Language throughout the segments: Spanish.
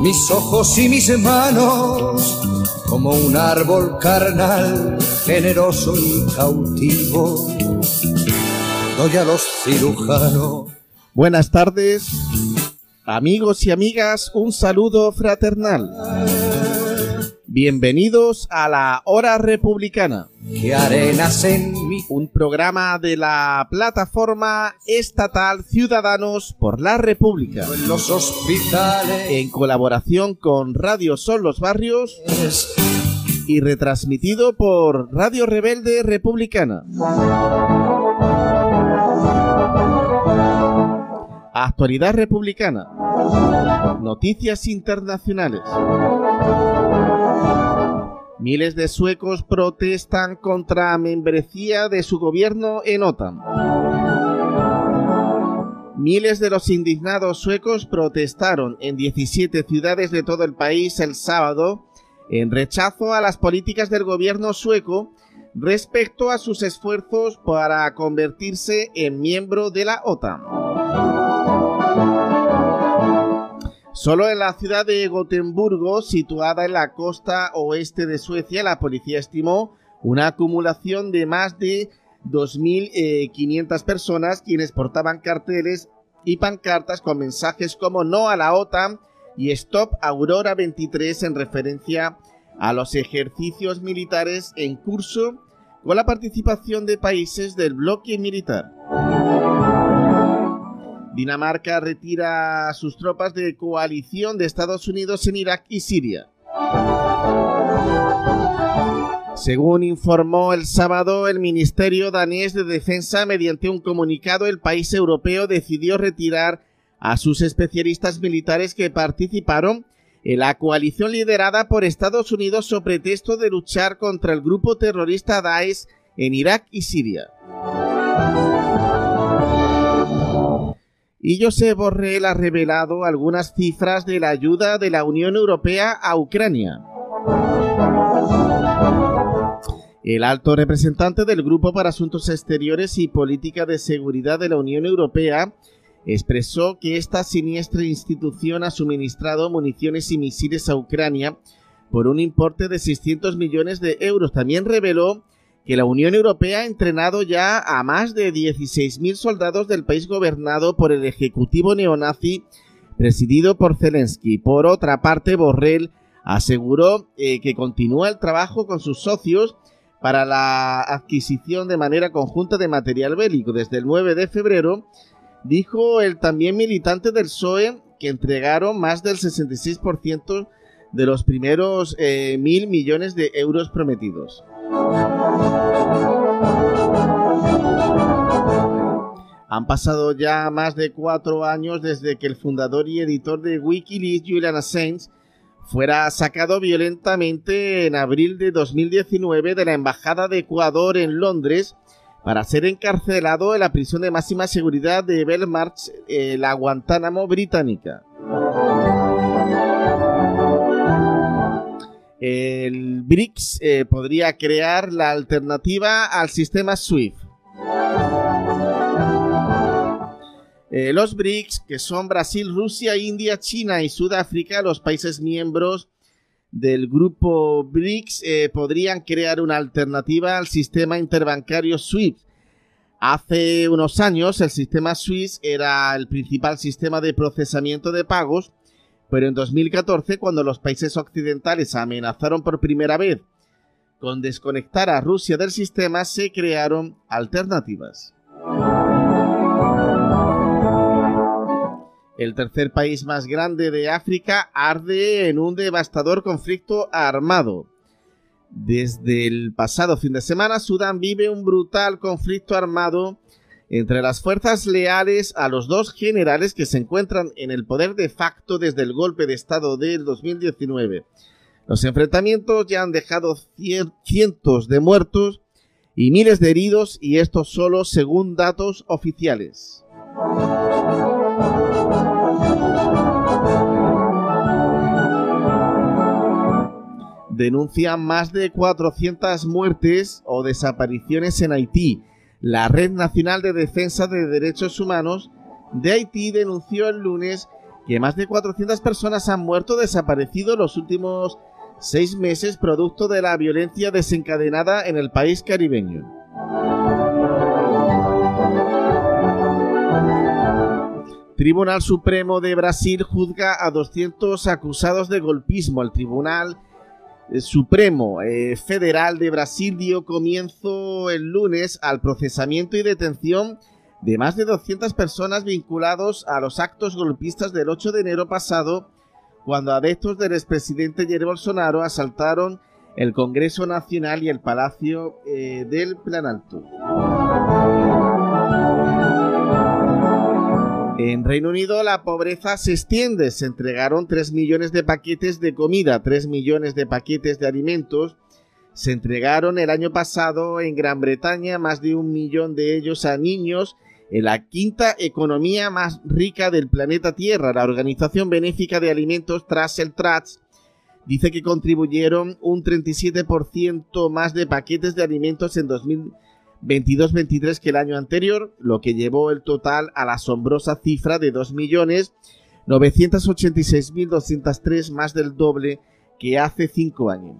mis ojos y mis manos, como un árbol carnal, generoso y cautivo, doy a los cirujanos. Buenas tardes, amigos y amigas, un saludo fraternal. Bienvenidos a la Hora Republicana. Que arenas en mi... Un programa de la plataforma estatal Ciudadanos por la República. En los hospitales. En colaboración con Radio Son los Barrios. Y retransmitido por Radio Rebelde Republicana. Actualidad Republicana. Noticias internacionales. Miles de suecos protestan contra membresía de su gobierno en OTAN. Miles de los indignados suecos protestaron en 17 ciudades de todo el país el sábado en rechazo a las políticas del gobierno sueco respecto a sus esfuerzos para convertirse en miembro de la OTAN. Solo en la ciudad de Gotemburgo, situada en la costa oeste de Suecia, la policía estimó una acumulación de más de 2.500 eh, personas quienes portaban carteles y pancartas con mensajes como no a la OTAN y Stop Aurora 23 en referencia a los ejercicios militares en curso con la participación de países del bloque militar. Dinamarca retira sus tropas de coalición de Estados Unidos en Irak y Siria. Según informó el sábado el Ministerio danés de Defensa mediante un comunicado, el país europeo decidió retirar a sus especialistas militares que participaron en la coalición liderada por Estados Unidos sobre pretexto de luchar contra el grupo terrorista Daesh en Irak y Siria. Y Josep Borrell ha revelado algunas cifras de la ayuda de la Unión Europea a Ucrania. El alto representante del Grupo para Asuntos Exteriores y Política de Seguridad de la Unión Europea expresó que esta siniestra institución ha suministrado municiones y misiles a Ucrania por un importe de 600 millones de euros. También reveló que la Unión Europea ha entrenado ya a más de 16.000 soldados del país gobernado por el Ejecutivo neonazi presidido por Zelensky. Por otra parte, Borrell aseguró eh, que continúa el trabajo con sus socios para la adquisición de manera conjunta de material bélico. Desde el 9 de febrero, dijo el también militante del PSOE que entregaron más del 66% de los primeros eh, mil millones de euros prometidos. Han pasado ya más de cuatro años desde que el fundador y editor de Wikileaks, Julian Assange, fuera sacado violentamente en abril de 2019 de la Embajada de Ecuador en Londres para ser encarcelado en la prisión de máxima seguridad de Belmarsh, la Guantánamo británica. El BRICS eh, podría crear la alternativa al sistema SWIFT. Eh, los BRICS, que son Brasil, Rusia, India, China y Sudáfrica, los países miembros del grupo BRICS, eh, podrían crear una alternativa al sistema interbancario SWIFT. Hace unos años el sistema SWIFT era el principal sistema de procesamiento de pagos pero en 2014, cuando los países occidentales amenazaron por primera vez con desconectar a Rusia del sistema, se crearon alternativas. El tercer país más grande de África arde en un devastador conflicto armado. Desde el pasado fin de semana, Sudán vive un brutal conflicto armado entre las fuerzas leales a los dos generales que se encuentran en el poder de facto desde el golpe de Estado del 2019. Los enfrentamientos ya han dejado cientos de muertos y miles de heridos y esto solo según datos oficiales. Denuncian más de 400 muertes o desapariciones en Haití la Red Nacional de Defensa de Derechos Humanos de Haití denunció el lunes que más de 400 personas han muerto o desaparecido los últimos seis meses producto de la violencia desencadenada en el país caribeño. Tribunal Supremo de Brasil juzga a 200 acusados de golpismo. El Tribunal Supremo eh, Federal de Brasil dio comienzo el lunes al procesamiento y detención de más de 200 personas vinculados a los actos golpistas del 8 de enero pasado, cuando adeptos del expresidente Jair Bolsonaro asaltaron el Congreso Nacional y el Palacio eh, del Planalto. En Reino Unido la pobreza se extiende. Se entregaron 3 millones de paquetes de comida, 3 millones de paquetes de alimentos. Se entregaron el año pasado en Gran Bretaña más de un millón de ellos a niños en la quinta economía más rica del planeta Tierra. La Organización Benéfica de Alimentos Trussell Trust dice que contribuyeron un 37% más de paquetes de alimentos en 2020 22-23 que el año anterior, lo que llevó el total a la asombrosa cifra de 2.986.203, más del doble que hace cinco años.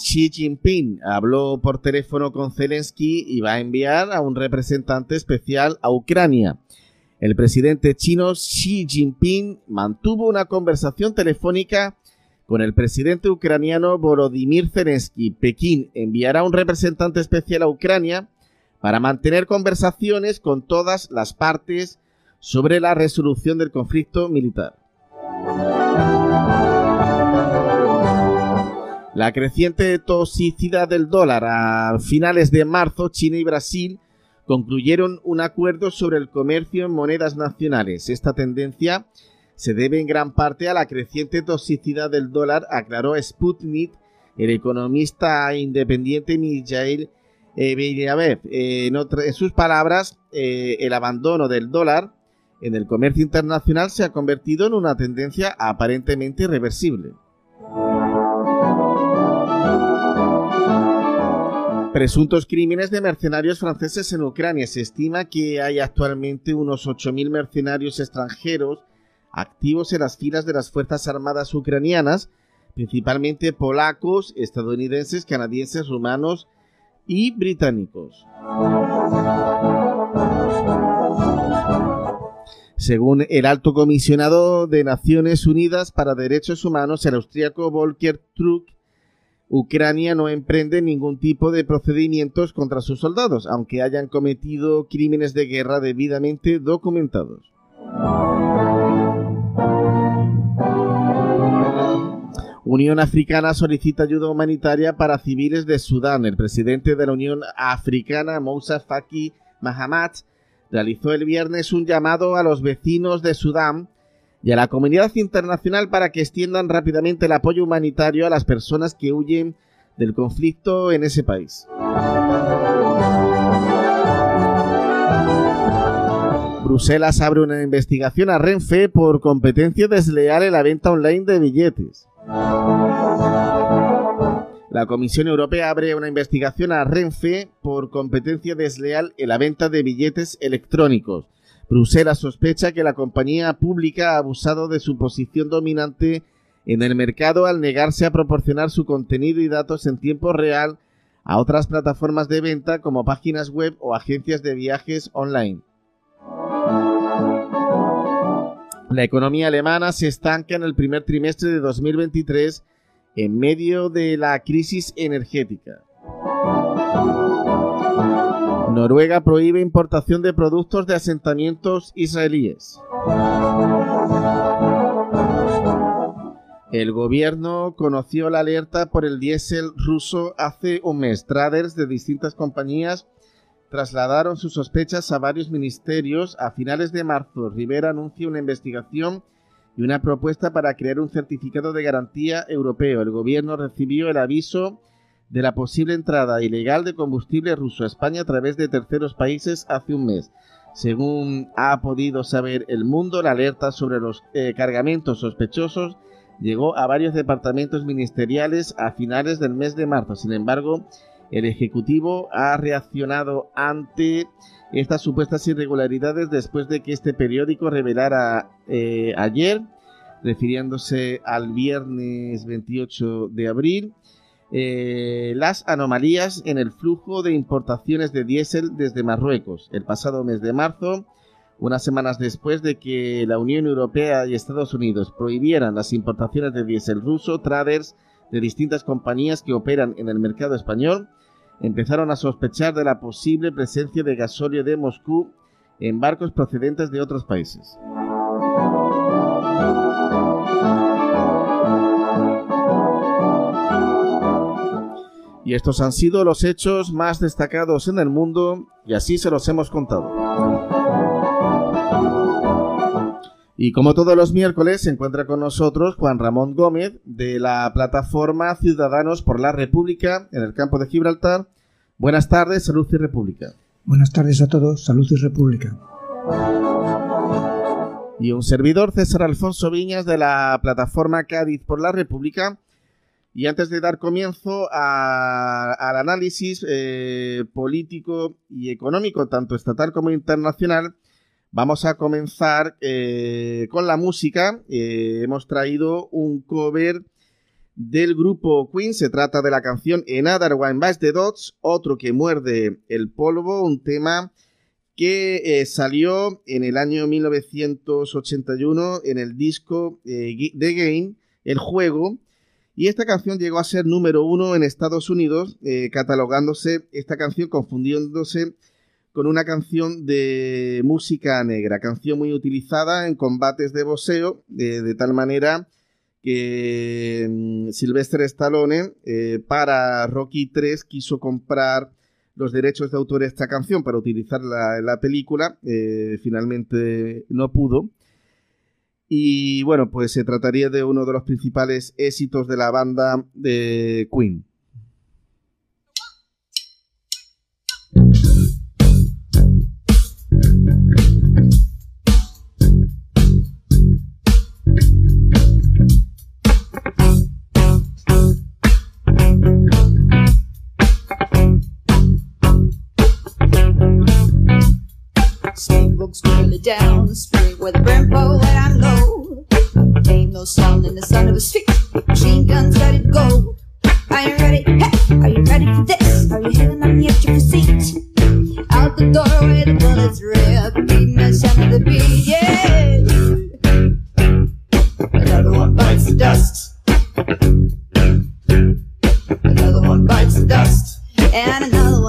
Xi Jinping habló por teléfono con Zelensky y va a enviar a un representante especial a Ucrania. El presidente chino Xi Jinping mantuvo una conversación telefónica con el presidente ucraniano Volodymyr Zelensky, Pekín enviará un representante especial a Ucrania para mantener conversaciones con todas las partes sobre la resolución del conflicto militar. La creciente toxicidad del dólar a finales de marzo, China y Brasil concluyeron un acuerdo sobre el comercio en monedas nacionales. Esta tendencia se debe en gran parte a la creciente toxicidad del dólar, aclaró Sputnik, el economista independiente Mijail eh, en, sus palabras, eh, el abandono del dólar en el comercio internacional se ha convertido en una tendencia aparentemente irreversible. Presuntos crímenes de mercenarios franceses en Ucrania. Se estima que hay actualmente unos 8.000 mercenarios extranjeros activos en las filas de las Fuerzas Armadas ucranianas, principalmente polacos, estadounidenses, canadienses, rumanos y británicos. Según el alto comisionado de Naciones Unidas para Derechos Humanos, el austríaco Volker Truk, Ucrania no emprende ningún tipo de procedimientos contra sus soldados, aunque hayan cometido crímenes de guerra debidamente documentados. Unión Africana solicita ayuda humanitaria para civiles de Sudán. El presidente de la Unión Africana, Moussa Faki Mahamat, realizó el viernes un llamado a los vecinos de Sudán y a la comunidad internacional para que extiendan rápidamente el apoyo humanitario a las personas que huyen del conflicto en ese país. Bruselas abre una investigación a Renfe por competencia desleal en la venta online de billetes. La Comisión Europea abre una investigación a Renfe por competencia desleal en la venta de billetes electrónicos. Bruselas sospecha que la compañía pública ha abusado de su posición dominante en el mercado al negarse a proporcionar su contenido y datos en tiempo real a otras plataformas de venta como páginas web o agencias de viajes online. La economía alemana se estanca en el primer trimestre de 2023 en medio de la crisis energética. Noruega prohíbe importación de productos de asentamientos israelíes. El gobierno conoció la alerta por el diésel ruso hace un mes. Traders de distintas compañías trasladaron sus sospechas a varios ministerios. A finales de marzo, Rivera anunció una investigación y una propuesta para crear un certificado de garantía europeo. El gobierno recibió el aviso de la posible entrada ilegal de combustible ruso a España a través de terceros países hace un mes. Según ha podido saber el mundo, la alerta sobre los eh, cargamentos sospechosos llegó a varios departamentos ministeriales a finales del mes de marzo. Sin embargo, El Ejecutivo ha reaccionado ante estas supuestas irregularidades después de que este periódico revelara eh, ayer, refiriéndose al viernes 28 de abril, eh, las anomalías en el flujo de importaciones de diésel desde Marruecos. El pasado mes de marzo, unas semanas después de que la Unión Europea y Estados Unidos prohibieran las importaciones de diésel ruso, traders de distintas compañías que operan en el mercado español empezaron a sospechar de la posible presencia de gasóleo de Moscú en barcos procedentes de otros países. Y estos han sido los hechos más destacados en el mundo y así se los hemos contado. Y como todos los miércoles, se encuentra con nosotros Juan Ramón Gómez de la plataforma Ciudadanos por la República en el campo de Gibraltar. Buenas tardes, Salud y República. Buenas tardes a todos, Salud y República. Y un servidor, César Alfonso Viñas, de la plataforma Cádiz por la República. Y antes de dar comienzo al análisis eh, político y económico, tanto estatal como internacional, Vamos a comenzar eh, con la música. Eh, hemos traído un cover del grupo Queen. Se trata de la canción Another One Bites the Dots, otro que muerde el polvo, un tema que eh, salió en el año 1981 en el disco The Game, el juego. Y esta canción llegó a ser número uno en Estados Unidos, catalogándose esta canción, confundiéndose con una canción de música negra, canción muy utilizada en combates de boxeo, de tal manera que mm, Sylvester Stallone eh, para Rocky 3 quiso comprar los derechos de autor de esta canción para utilizarla en la película, eh, finalmente no pudo. Y bueno, pues se trataría de uno de los principales éxitos de la banda de Queen. The with a burn pole that I know. Ain't no sound in the sound of a street. Machine guns let it go. Are you ready? Hey, are you ready for this? Are you hanging on the edge of your seat? Out the doorway, the bullets rip, beating the sound of the beat. Yeah. Another one bites the dust. Another one bites the dust. And another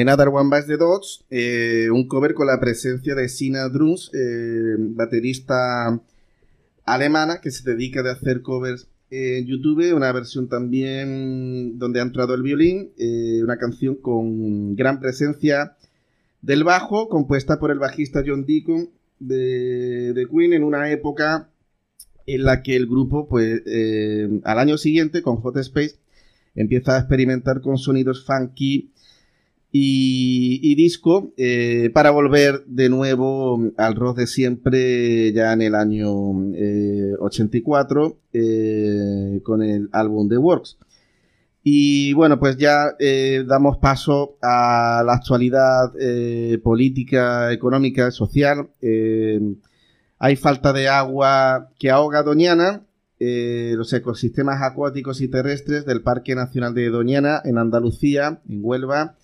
En Other One Bites the Dots, eh, un cover con la presencia de Sina Drums, eh, baterista alemana que se dedica a hacer covers en YouTube, una versión también donde ha entrado el violín, eh, una canción con gran presencia del bajo, compuesta por el bajista John Deacon de, de Queen en una época en la que el grupo, pues, al año siguiente, con Hot Space, empieza a experimentar con sonidos funky y, disco eh, para volver de nuevo al rock de siempre ya en el año 84 eh, eh, con el álbum The Works. Y bueno, pues ya damos paso a la actualidad política, económica, social. hay falta de agua que ahoga Doñana, los ecosistemas acuáticos y terrestres del Parque Nacional de Doñana en Andalucía, en Huelva,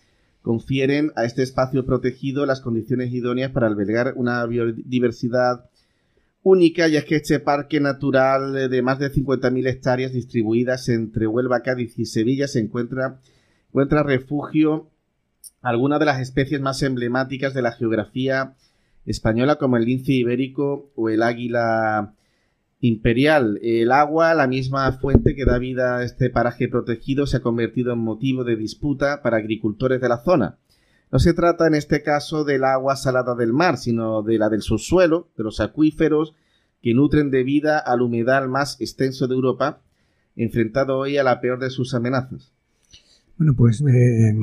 confieren a este espacio protegido las condiciones idóneas para albergar una biodiversidad única, ya que este parque natural de más de 50.000 hectáreas distribuidas entre Huelva, Cádiz y Sevilla se encuentra, encuentra refugio algunas de las especies más emblemáticas de la geografía española, como el lince ibérico o el águila imperial. El agua, la misma fuente que da vida a este paraje protegido, se ha convertido en motivo de disputa para agricultores de la zona. No se trata en este caso del agua salada del mar, sino de la del subsuelo, de los acuíferos que nutren de vida al humedal más extenso de Europa, enfrentado hoy a la peor de sus amenazas. Bueno, pues eh,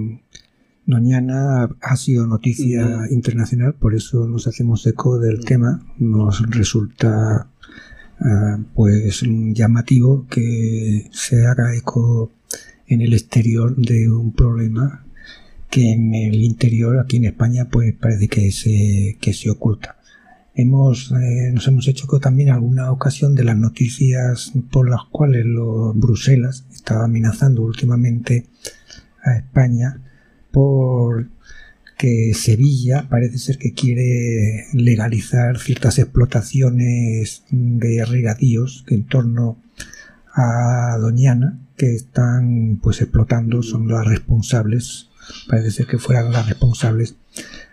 Doñana ha sido noticia internacional, por eso nos hacemos eco del tema. Nos resulta pues llamativo que se haga eco en el exterior de un problema que en el interior aquí en España pues parece que se, que se oculta. Hemos, eh, nos hemos hecho también alguna ocasión de las noticias por las cuales los Bruselas estaba amenazando últimamente a España por que Sevilla parece ser que quiere legalizar ciertas explotaciones de regadíos que en torno a Doñana que están pues explotando son las responsables parece ser que fueran las responsables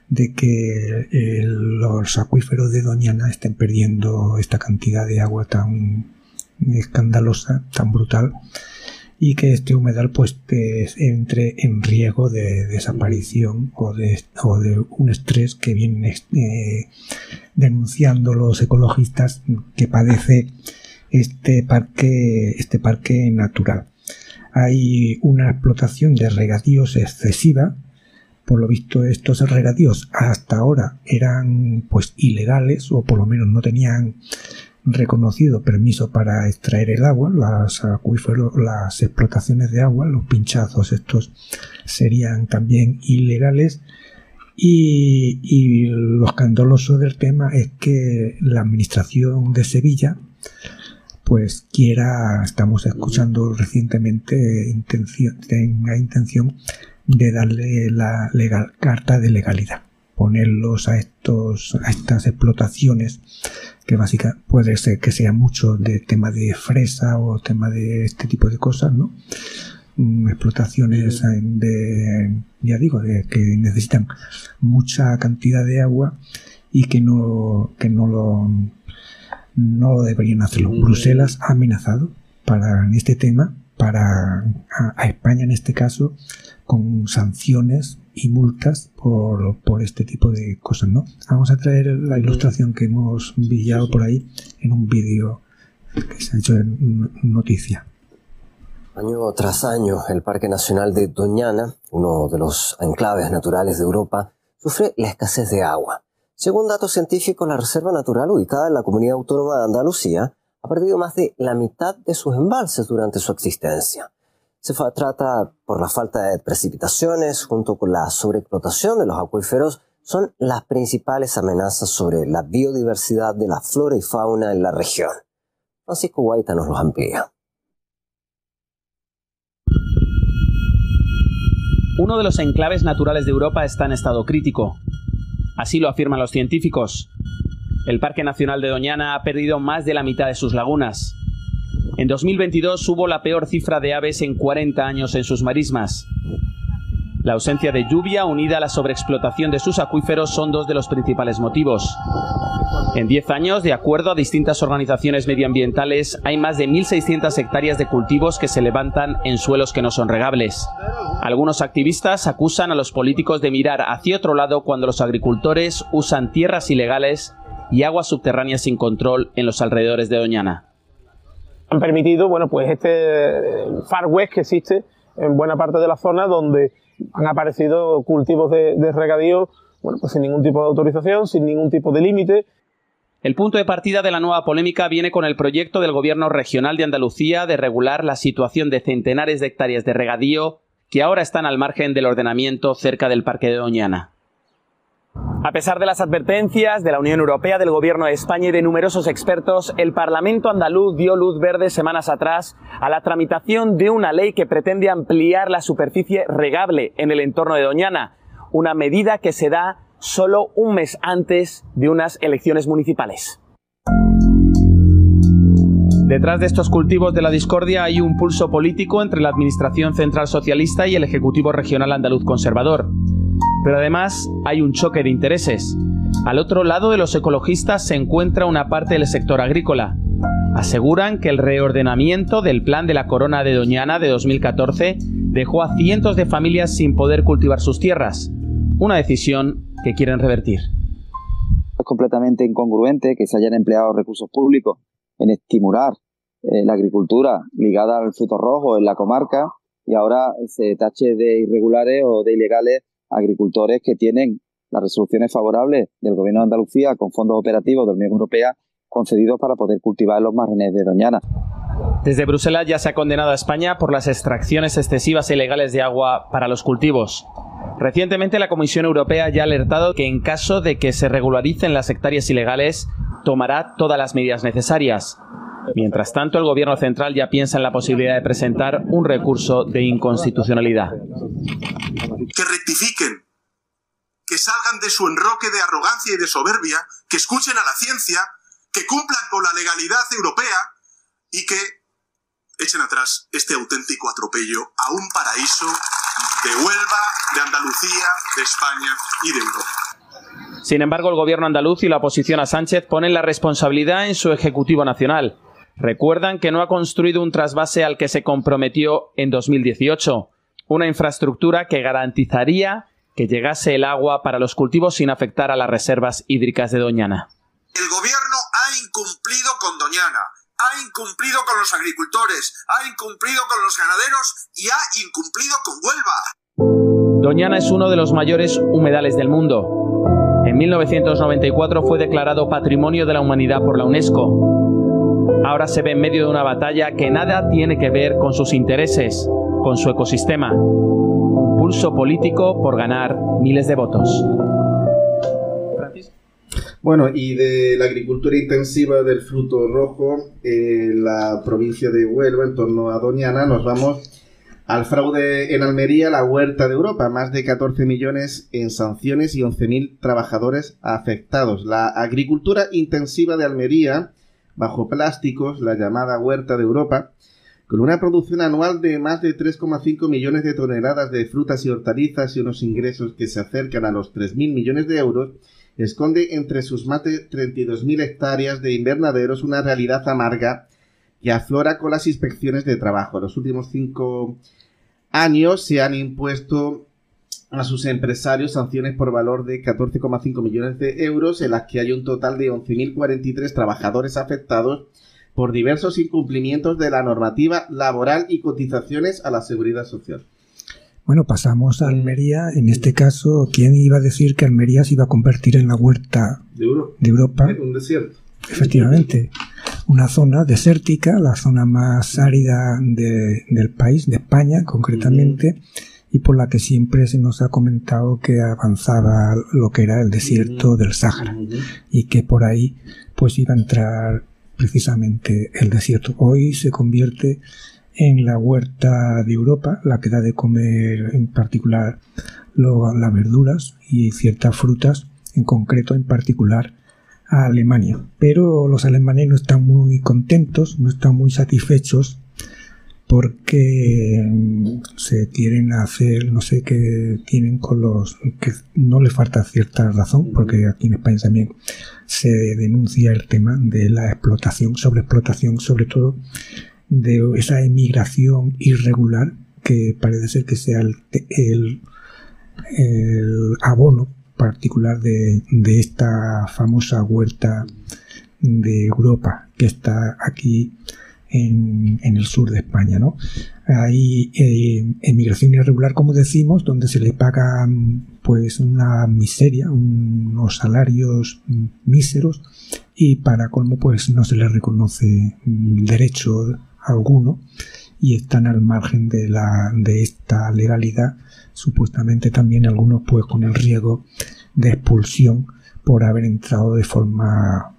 de que eh, los acuíferos de Doñana estén perdiendo esta cantidad de agua tan escandalosa, tan brutal y que este humedal pues entre en riesgo de desaparición o de, o de un estrés que vienen eh, denunciando los ecologistas que padece este parque, este parque natural. Hay una explotación de regadíos excesiva. Por lo visto, estos regadíos hasta ahora eran pues ilegales o por lo menos no tenían reconocido permiso para extraer el agua, las acuíferos, las explotaciones de agua, los pinchazos estos serían también ilegales. Y, lo escandaloso del tema es que la administración de Sevilla pues quiera, estamos escuchando recientemente, intención, tenga intención de darle la carta de legalidad, ponerlos a estos, a estas explotaciones que básicamente puede ser que sea mucho de tema de fresa o tema de este tipo de cosas, ¿no? Mm, explotaciones de, ya digo, de que necesitan mucha cantidad de agua y que no, que no lo, no lo deberían hacerlo. Bruselas ha amenazado para en este tema, para a España en este caso, con sanciones y multas por, por, este tipo de cosas, ¿no? Vamos a traer la ilustración que hemos pillado por ahí en un vídeo que se ha hecho en noticia. Año tras año, el Parque Nacional de Doñana, uno de los enclaves naturales de Europa, sufre la escasez de agua. Según datos científicos, la Reserva Natural, ubicada en la Comunidad Autónoma de Andalucía, ha perdido más de la mitad de sus embalses durante su existencia. Se trata por la falta de precipitaciones junto con la sobreexplotación de los acuíferos son las principales amenazas sobre la biodiversidad de la flora y fauna en la región. Francisco Guaita nos los amplía. Uno de los enclaves naturales de Europa está en estado crítico. Así lo afirman los científicos. El Parque Nacional de Doñana ha perdido más de la mitad de sus lagunas, en 2022 hubo la peor cifra de aves en 40 años en sus marismas. La ausencia de lluvia unida a la sobreexplotación de sus acuíferos son dos de los principales motivos. En 10 años, de acuerdo a distintas organizaciones medioambientales, hay más de 1.600 hectáreas de cultivos que se levantan en suelos que no son regables. Algunos activistas acusan a los políticos de mirar hacia otro lado cuando los agricultores usan tierras ilegales y aguas subterráneas sin control en los alrededores de Doñana. Han permitido, bueno, pues este Far West que existe en buena parte de la zona donde han aparecido cultivos de, de regadío, bueno, pues sin ningún tipo de autorización, sin ningún tipo de límite. El punto de partida de la nueva polémica viene con el proyecto del Gobierno regional de Andalucía de regular la situación de centenares de hectáreas de regadío que ahora están al margen del ordenamiento cerca del Parque de Doñana. A pesar de las advertencias de la Unión Europea, del Gobierno de España y de numerosos expertos, el Parlamento andaluz dio luz verde semanas atrás a la tramitación de una ley que pretende ampliar la superficie regable en el entorno de Doñana, una medida que se da solo un mes antes de unas elecciones municipales. Detrás de estos cultivos de la discordia hay un pulso político entre la Administración Central Socialista y el Ejecutivo Regional Andaluz Conservador. Pero además hay un choque de intereses. Al otro lado de los ecologistas se encuentra una parte del sector agrícola. Aseguran que el reordenamiento del plan de la Corona de Doñana de 2014 dejó a cientos de familias sin poder cultivar sus tierras. Una decisión que quieren revertir. Es completamente incongruente que se hayan empleado recursos públicos en estimular eh, la agricultura ligada al fruto rojo en la comarca y ahora se tache de irregulares o de ilegales agricultores que tienen las resoluciones favorables del Gobierno de Andalucía con fondos operativos de la Unión Europea concedidos para poder cultivar los márgenes de Doñana. Desde Bruselas ya se ha condenado a España por las extracciones excesivas e ilegales de agua para los cultivos. Recientemente la Comisión Europea ya ha alertado que en caso de que se regularicen las hectáreas ilegales, tomará todas las medidas necesarias. Mientras tanto, el Gobierno central ya piensa en la posibilidad de presentar un recurso de inconstitucionalidad. Que rectifiquen, que salgan de su enroque de arrogancia y de soberbia, que escuchen a la ciencia, que cumplan con la legalidad europea y que echen atrás este auténtico atropello a un paraíso de Huelva, de Andalucía, de España y de Europa. Sin embargo, el gobierno andaluz y la oposición a Sánchez ponen la responsabilidad en su Ejecutivo Nacional. Recuerdan que no ha construido un trasvase al que se comprometió en 2018, una infraestructura que garantizaría que llegase el agua para los cultivos sin afectar a las reservas hídricas de Doñana. El gobierno ha incumplido con Doñana, ha incumplido con los agricultores, ha incumplido con los ganaderos y ha incumplido con Huelva. Doñana es uno de los mayores humedales del mundo. En 1994 fue declarado Patrimonio de la Humanidad por la UNESCO ahora se ve en medio de una batalla que nada tiene que ver con sus intereses, con su ecosistema. Pulso político por ganar miles de votos. Bueno, y de la agricultura intensiva del fruto rojo en la provincia de Huelva, en torno a Doñana, nos vamos al fraude en Almería, la huerta de Europa. Más de 14 millones en sanciones y 11.000 trabajadores afectados. La agricultura intensiva de Almería bajo plásticos, la llamada Huerta de Europa, con una producción anual de más de 3,5 millones de toneladas de frutas y hortalizas y unos ingresos que se acercan a los 3.000 millones de euros, esconde entre sus más de 32.000 hectáreas de invernaderos una realidad amarga que aflora con las inspecciones de trabajo. En los últimos cinco años se han impuesto a sus empresarios sanciones por valor de 14,5 millones de euros, en las que hay un total de 11.043 trabajadores afectados por diversos incumplimientos de la normativa laboral y cotizaciones a la seguridad social. Bueno, pasamos a Almería. En este caso, ¿quién iba a decir que Almería se iba a convertir en la huerta de, Europa? un desierto. Efectivamente, una zona desértica, la zona más árida del país, de España concretamente y por la que siempre se nos ha comentado que avanzaba lo que era el desierto del Sáhara y que por ahí pues iba a entrar precisamente el desierto. Hoy se convierte en la huerta de Europa, la que da de comer en particular las verduras y ciertas frutas, en concreto en particular a Alemania. Pero los alemanes no están muy contentos, no están muy satisfechos porque mm, se quieren hacer, no sé qué tienen con los, que no le falta cierta razón, porque aquí en España también se denuncia el tema de la explotación, sobreexplotación, sobre todo de esa emigración irregular que parece ser que sea el, el, abono particular de, de esta famosa huerta de Europa que está aquí en, el sur de España. ¿no? Hay eh, emigración irregular, como decimos, donde se le paga pues una miseria, unos salarios míseros y para colmo pues no se les reconoce derecho alguno y están al margen de, la, de esta legalidad, supuestamente también algunos pues con el riesgo de expulsión por haber entrado de forma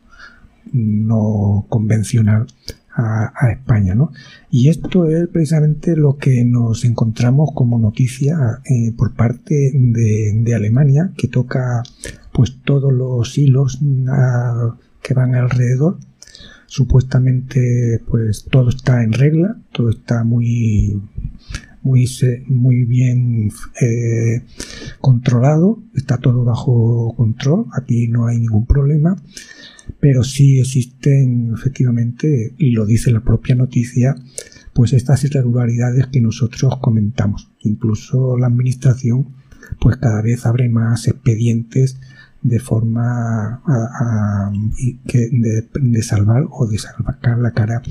no convencional a, España. ¿no? Y esto es precisamente lo que nos encontramos como noticia eh, por parte de, Alemania, que toca pues todos los hilos ah, que van alrededor. Supuestamente pues todo está en regla, todo está muy muy, muy bien eh, controlado, está todo bajo control, aquí no hay ningún problema pero sí existen efectivamente, y lo dice la propia noticia, pues estas irregularidades que nosotros comentamos. Incluso la administración pues cada vez abre más expedientes de forma de, salvar o de salvar la cara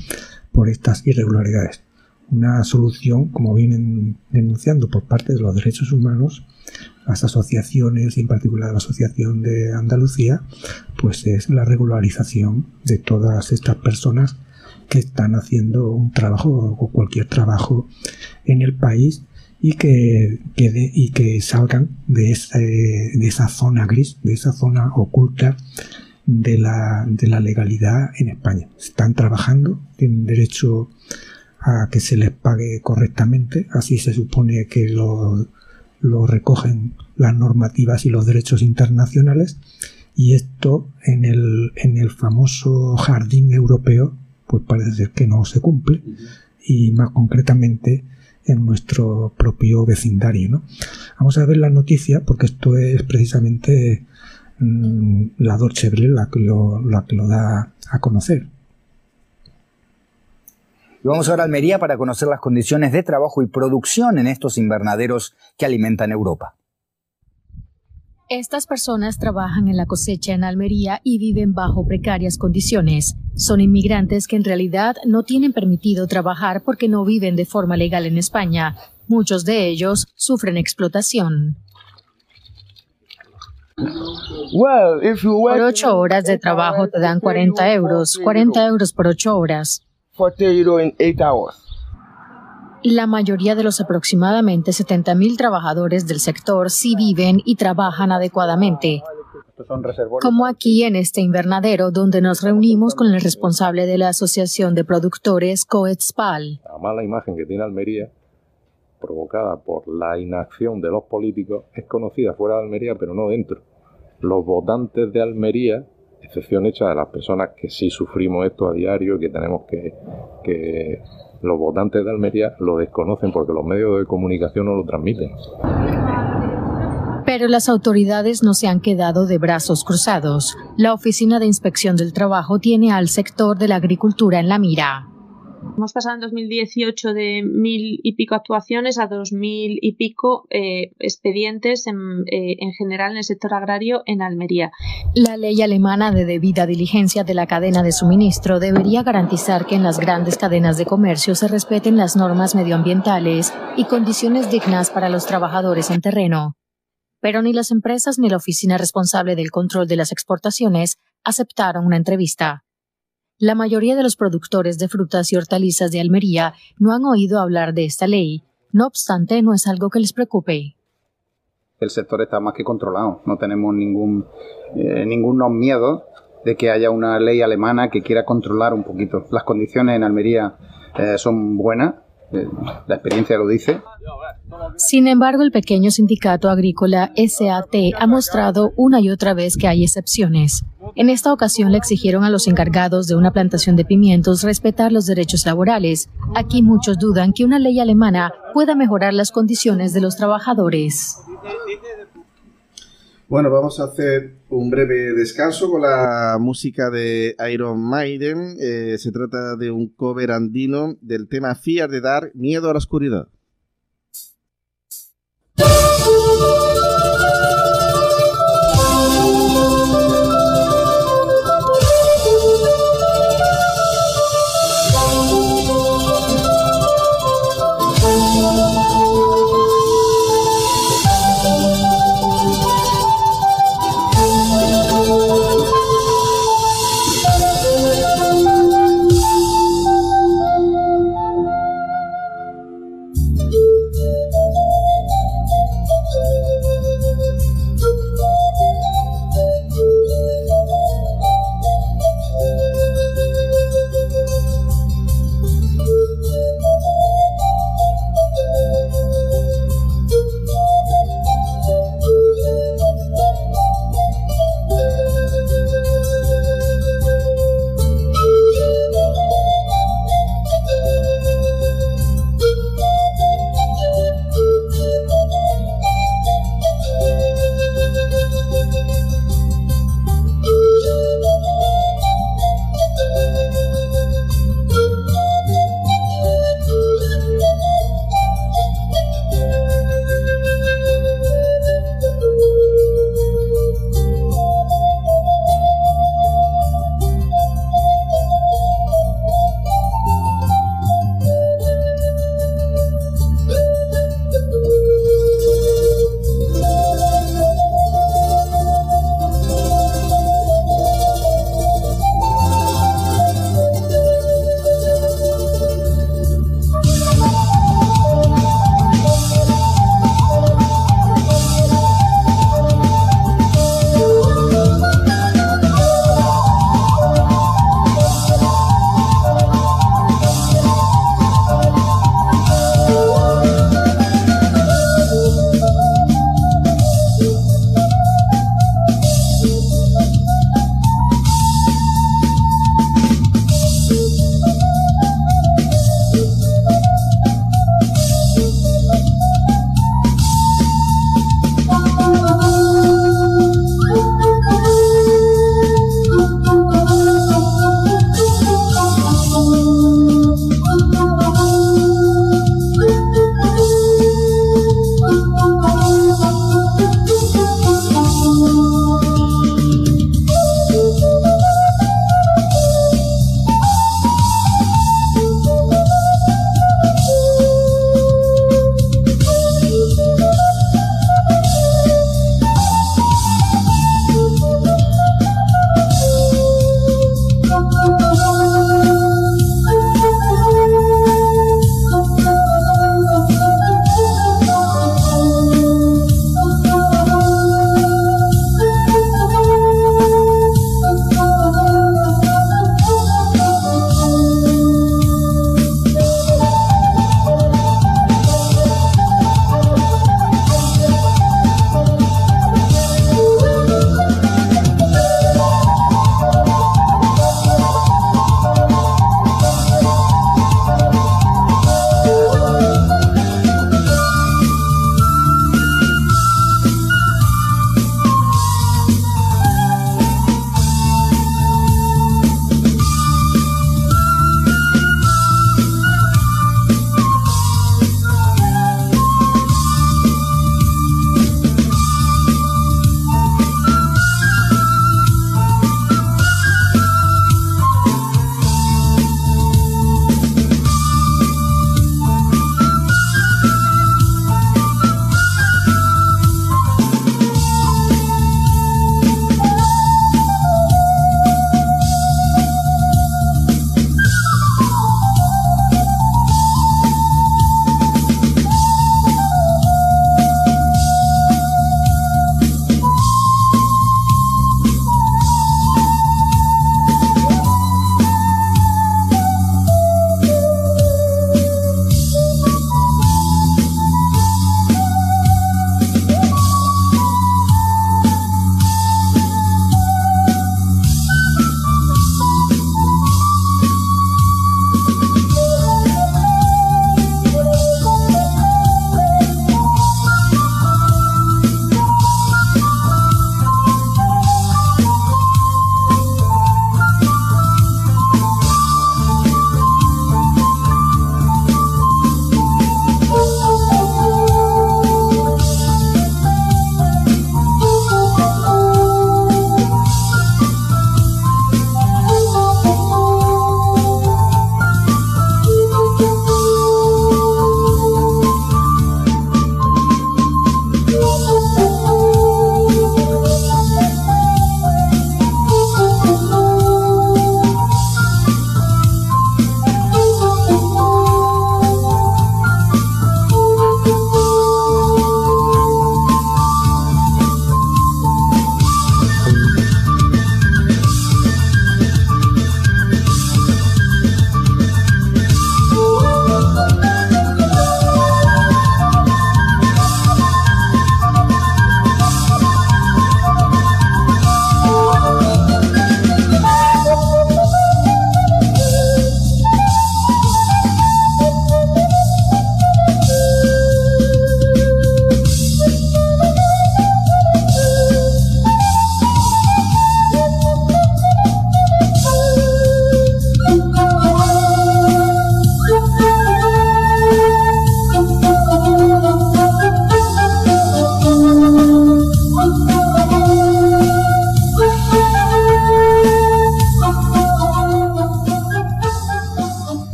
por estas irregularidades. Una solución, como vienen denunciando por parte de los derechos humanos, las asociaciones y en particular la Asociación de Andalucía, pues es la regularización de todas estas personas que están haciendo un trabajo o cualquier trabajo en el país y que, y que salgan de, de esa zona gris, de esa zona oculta de la, de la legalidad en España. Están trabajando, tienen derecho a que se les pague correctamente, así se supone que lo, lo recogen las normativas y los derechos internacionales y esto en el, en el famoso jardín europeo pues parece ser que no se cumple y más concretamente en nuestro propio vecindario. ¿no? Vamos a ver la noticia porque esto es precisamente mm, la Welle la que, la que lo da a conocer. Y vamos ahora a Almería para conocer las condiciones de trabajo y producción en estos invernaderos que alimentan Europa. Estas personas trabajan en la cosecha en Almería y viven bajo precarias condiciones. Son inmigrantes que en realidad no tienen permitido trabajar porque no viven de forma legal en España. Muchos de ellos sufren explotación. Por ocho horas de trabajo te dan 40 euros, 40 euros por ocho horas. La mayoría de los aproximadamente 70.000 trabajadores del sector sí viven y trabajan adecuadamente. Como aquí en este invernadero donde nos reunimos con el responsable de la Asociación de Productores Coetspal. La mala imagen que tiene Almería, provocada por la inacción de los políticos, es conocida fuera de Almería, pero no dentro. Los votantes de Almería excepción hecha de las personas que sí sufrimos esto a diario y que tenemos que, que los votantes de Almería lo desconocen porque los medios de comunicación no lo transmiten. Pero las autoridades no se han quedado de brazos cruzados. La Oficina de Inspección del Trabajo tiene al sector de la agricultura en la mira. Hemos pasado en 2018 de mil y pico actuaciones a dos mil y pico eh, expedientes en, eh, en, general en el sector agrario en Almería. La ley alemana de debida diligencia de la cadena de suministro debería garantizar que en las grandes cadenas de comercio se respeten las normas medioambientales y condiciones dignas para los trabajadores en terreno. Pero ni las empresas ni la oficina responsable del control de las exportaciones aceptaron una entrevista. La mayoría de los productores de frutas y hortalizas de Almería no han oído hablar de esta ley. No obstante, no es algo que les preocupe. El sector está más que controlado. No tenemos ningún, eh, miedo de que haya una ley alemana que quiera controlar un poquito. Las condiciones en Almería eh, son buenas, la experiencia lo dice. Sin embargo, el pequeño sindicato agrícola SAT ha mostrado una y otra vez que hay excepciones. En esta ocasión le exigieron a los encargados de una plantación de pimientos respetar los derechos laborales. Aquí muchos dudan que una ley alemana pueda mejorar las condiciones de los trabajadores. Bueno, vamos a hacer un breve descanso con la música de Iron Maiden. Eh, se trata de un cover andino del tema Fear de Dar, Miedo a la Oscuridad.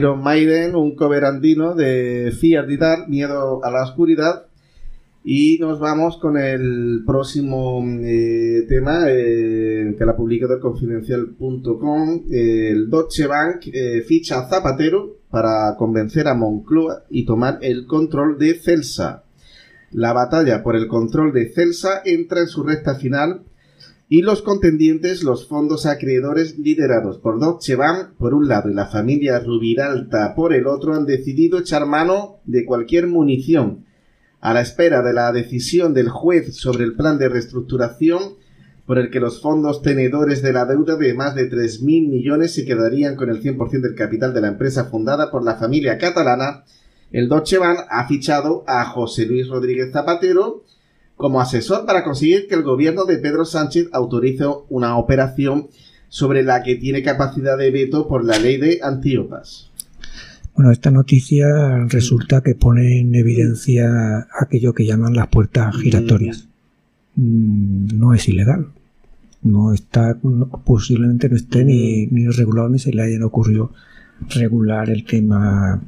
Iron Maiden, un cover andino de Fear the Dark, Miedo a la Oscuridad. Y nos vamos con el próximo eh, tema eh, que la publicado el confidencial.com. el Deutsche Bank eh, ficha a Zapatero para convencer a Moncloa y tomar el control de Celsa. La batalla por el control de Celsa entra en su recta final y los contendientes, los fondos acreedores liderados por Deutsche Bank por un lado y la familia Rubiralta por el otro han decidido echar mano de cualquier munición. A la espera de la decisión del juez sobre el plan de reestructuración por el que los fondos tenedores de la deuda de más de 3.000 millones se quedarían con el 100% del capital de la empresa fundada por la familia catalana, el Deutsche Bank ha fichado a José Luis Rodríguez Zapatero como asesor para conseguir que el gobierno de Pedro Sánchez autorice una operación sobre la que tiene capacidad de veto por la ley de Antíopas. Bueno, esta noticia resulta que pone en evidencia aquello que llaman las puertas giratorias. Mm, no es ilegal. No está, posiblemente no esté ni, ni regulado ni se le hayan ocurrido regular el tema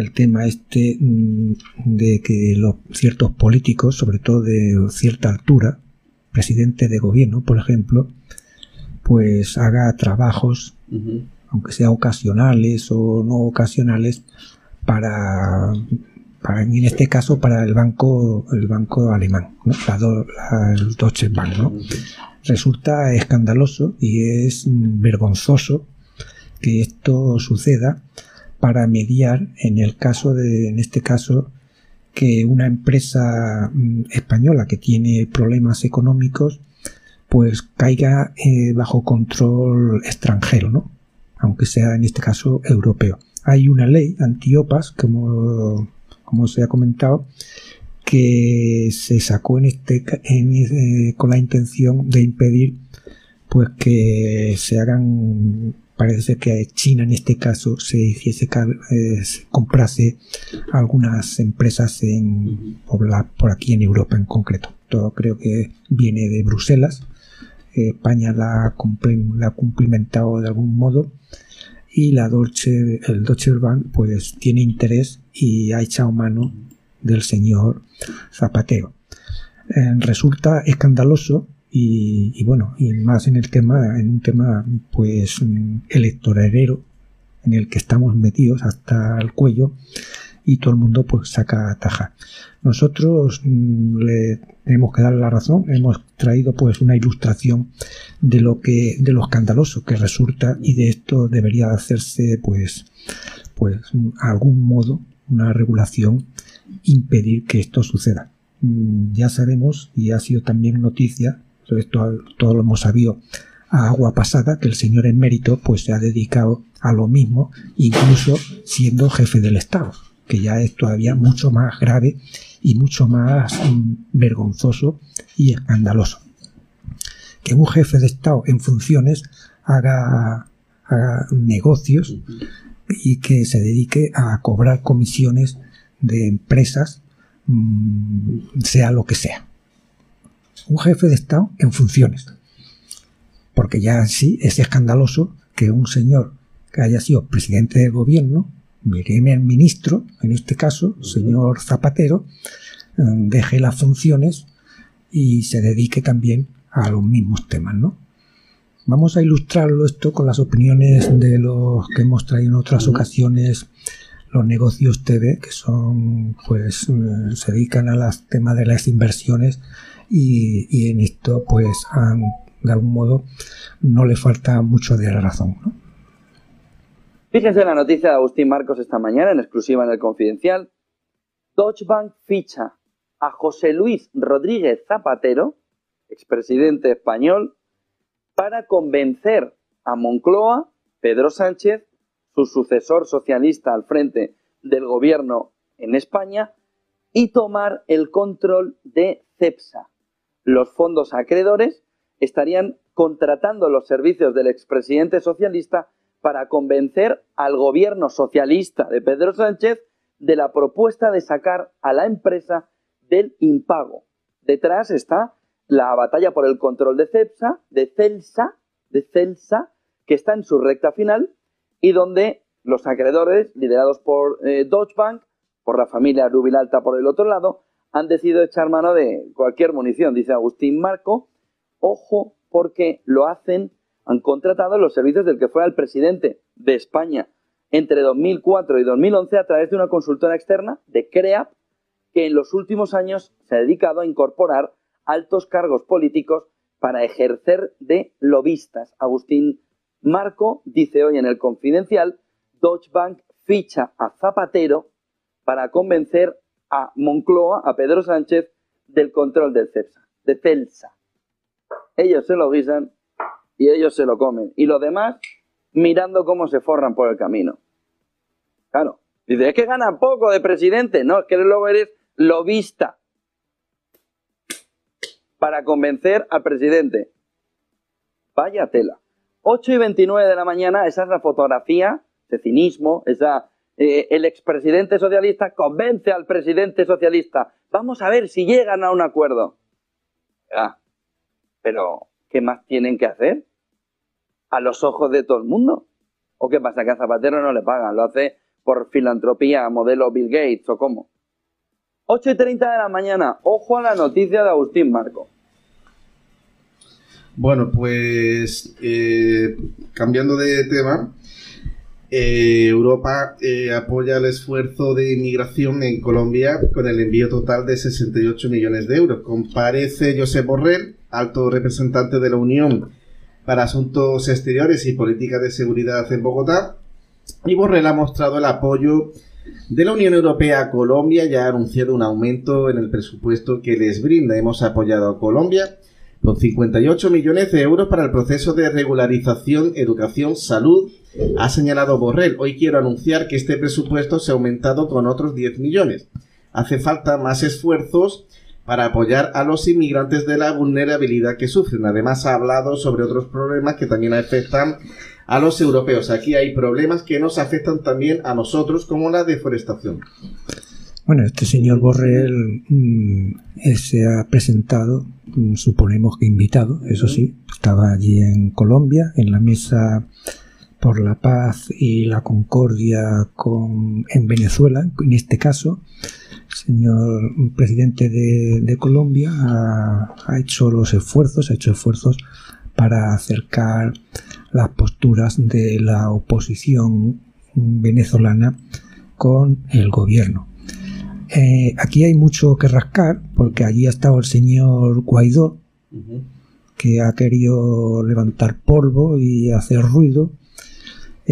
el tema este mm, de que los ciertos políticos, sobre todo de cierta altura, presidente de gobierno, por ejemplo, pues haga trabajos aunque sea ocasionales o no ocasionales, para, para en este caso para el banco el banco alemán, el Deutsche Bank. Resulta escandaloso y es vergonzoso que esto suceda para mediar en el caso de, en este caso, que una empresa mm, española que tiene problemas económicos pues caiga eh, bajo control extranjero, ¿no? aunque sea en este caso europeo. Hay una ley antiopas, como, como se ha comentado, que se sacó en este, eh, con la intención de impedir pues que se hagan parece que China en este caso se hiciese eh, comprase algunas empresas en, por, por, aquí en Europa en concreto. Todo creo que viene de Bruselas. España la, ha cumplimentado de algún modo y la Dolce, el Deutsche Bank pues tiene interés y ha echado mano del señor Zapatero. Eh, resulta escandaloso y, bueno, y más en el tema, en un tema pues electorero en el que estamos metidos hasta el cuello y todo el mundo pues saca taja. Nosotros mm, le tenemos que dar la razón, hemos traído pues una ilustración de lo que de lo escandaloso que resulta y de esto debería hacerse pues pues algún modo una regulación impedir que esto suceda. Mm, ya sabemos y ha sido también noticia, esto todo lo hemos sabido a agua pasada que el señor en mérito pues se ha dedicado a lo mismo incluso siendo jefe del Estado que ya es todavía mucho más grave y mucho más mm, vergonzoso y escandaloso. Que un jefe de Estado en funciones haga, negocios y que se dedique a cobrar comisiones de empresas, mm, sea lo que sea. Un jefe de Estado en funciones. Porque ya sí es escandaloso que un señor que haya sido presidente del gobierno el ministro, en este caso, señor Zapatero, eh, deje las funciones y se dedique también a los mismos temas, ¿no? Vamos a ilustrarlo esto con las opiniones de los que hemos traído en otras ocasiones los negocios TV, que son, pues, eh, se dedican a los temas de las inversiones y, en esto, pues, de algún modo, no le falta mucho de razón, ¿no? Fíjense la noticia de Agustín Marcos esta mañana en exclusiva en el Confidencial. Deutsche Bank ficha a José Luis Rodríguez Zapatero, expresidente español, para convencer a Moncloa, Pedro Sánchez, su sucesor socialista al frente del gobierno en España, y tomar el control de CEPSA. Los fondos acreedores estarían contratando los servicios del expresidente socialista para convencer al gobierno socialista de Pedro Sánchez de la propuesta de sacar a la empresa del impago. Detrás está la batalla por el control de CEPSA, de CELSA, de CELSA, que está en su recta final y donde Los acreedores, liderados por eh, Deutsche Bank, por la familia Rubilalta por el otro lado, han decidido echar mano de cualquier munición, dice Agustín Marco. Ojo, porque lo hacen, han contratado los servicios del que fuera el presidente de España entre 2004 y 2011 a través de una consultora externa de CREAP, que en los últimos años se ha dedicado a incorporar altos cargos políticos para ejercer de lobistas. Agustín Marco dice hoy en el Confidencial, Deutsche Bank ficha a Zapatero para convencer a Moncloa, a Pedro Sánchez, del control del CEPSA, de CELSA. Ellos se lo guisan y ellos se lo comen. Y los demás mirando cómo se forran por el camino. Claro. Dice, es que gana poco de presidente. No, es que luego eres lobista para convencer al presidente. Vaya tela. 8 y 29 de la mañana, esa es la fotografía de cinismo, esa, eh, el expresidente socialista convence al presidente socialista. Vamos a ver si llegan a un acuerdo. Ah, pero, ¿qué más tienen que hacer? A los ojos de todo el mundo. ¿O qué pasa? Que a Zapatero no le pagan, lo hace por filantropía, modelo Bill Gates o cómo. 8 y 30 de la mañana, ojo a la noticia de Agustín Marco. Bueno, pues eh, cambiando de tema, eh, Europa eh, apoya el esfuerzo de inmigración en Colombia con el envío total de 68 millones de euros. Comparece Josep Borrell, alto representante de la Unión para Asuntos Exteriores y Política de Seguridad en Bogotá, y Borrell ha mostrado el apoyo de la Unión Europea a Colombia y ha anunciado un aumento en el presupuesto que les brinda. Hemos apoyado a Colombia con 58 millones de euros para el proceso de regularización, educación, salud, ha señalado Borrell. Hoy quiero anunciar que este presupuesto se ha aumentado con otros 10 millones. Hace falta más esfuerzos para apoyar a los inmigrantes de la vulnerabilidad que sufren. Además ha hablado sobre otros problemas que también afectan a los europeos. Aquí hay problemas que nos afectan también a nosotros, como la deforestación. Bueno, este señor Borrell mm, se ha presentado, mm, suponemos que invitado, eso sí, estaba allí en Colombia, en la mesa por la paz y la concordia con, en Venezuela, en este caso. El señor presidente de, Colombia ha, ha, hecho los esfuerzos, ha hecho esfuerzos para acercar las posturas de la oposición venezolana con el gobierno. Eh, aquí hay mucho que rascar porque allí ha estado el señor Guaidó, que ha querido levantar polvo y hacer ruido.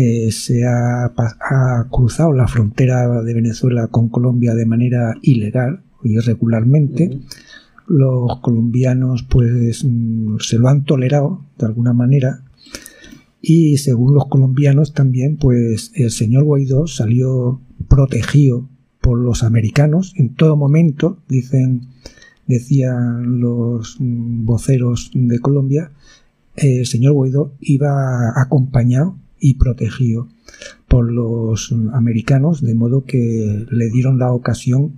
Eh, se ha, ha, cruzado la frontera de Venezuela con Colombia de manera ilegal y irregularmente. Los colombianos pues mm, se lo han tolerado de alguna manera. Y según los colombianos también, pues el señor Guaidó salió protegido por los americanos. En todo momento, dicen, decían los voceros de Colombia, el señor Guaidó iba acompañado y protegido por los americanos, de modo que le dieron la ocasión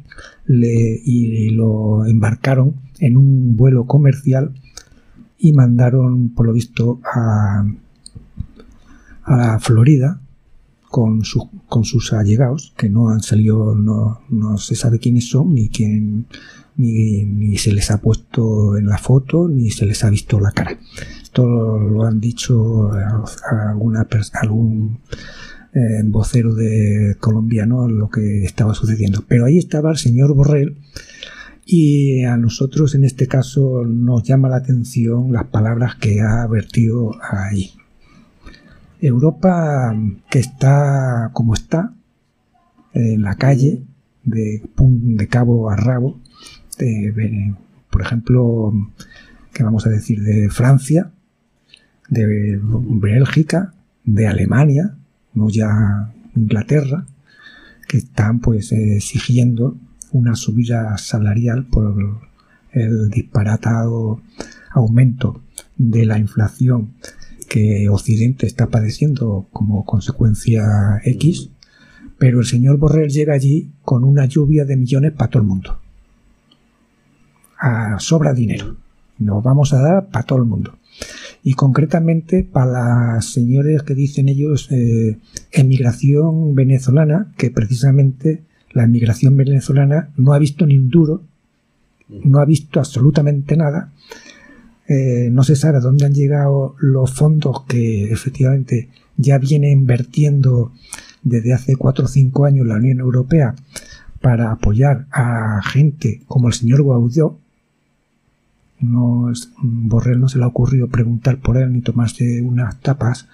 y lo embarcaron en un vuelo comercial y mandaron, por lo visto, a, a Florida con, con sus allegados, que no han salido, no, no se sabe quiénes son, ni quién, ni, ni, se les ha puesto en la foto, ni se les ha visto la cara. Esto lo, han dicho alguna algún eh, vocero de colombiano lo que estaba sucediendo. Pero ahí estaba el señor Borrell y a nosotros en este caso nos llama la atención las palabras que ha vertido ahí. Europa que está como está, en la calle, de, de cabo a rabo, de, por ejemplo, que vamos a decir, de Francia, de Bélgica, de Alemania, no ya Inglaterra, que están pues exigiendo una subida salarial por el disparatado aumento de la inflación que Occidente está padeciendo como consecuencia X, pero el señor Borrell llega allí con una lluvia de millones para todo el mundo. A sobra dinero. Nos vamos a dar para todo el mundo. Y concretamente para las señores que dicen ellos eh, emigración venezolana, que precisamente la emigración venezolana no ha visto ni un duro, no ha visto absolutamente nada, eh, no se sabe dónde han llegado los fondos que efectivamente ya viene invirtiendo desde hace cuatro o cinco años la Unión Europea para apoyar a gente como el señor Guaudó, no Borrell no se le ha ocurrido preguntar por él ni tomarse unas tapas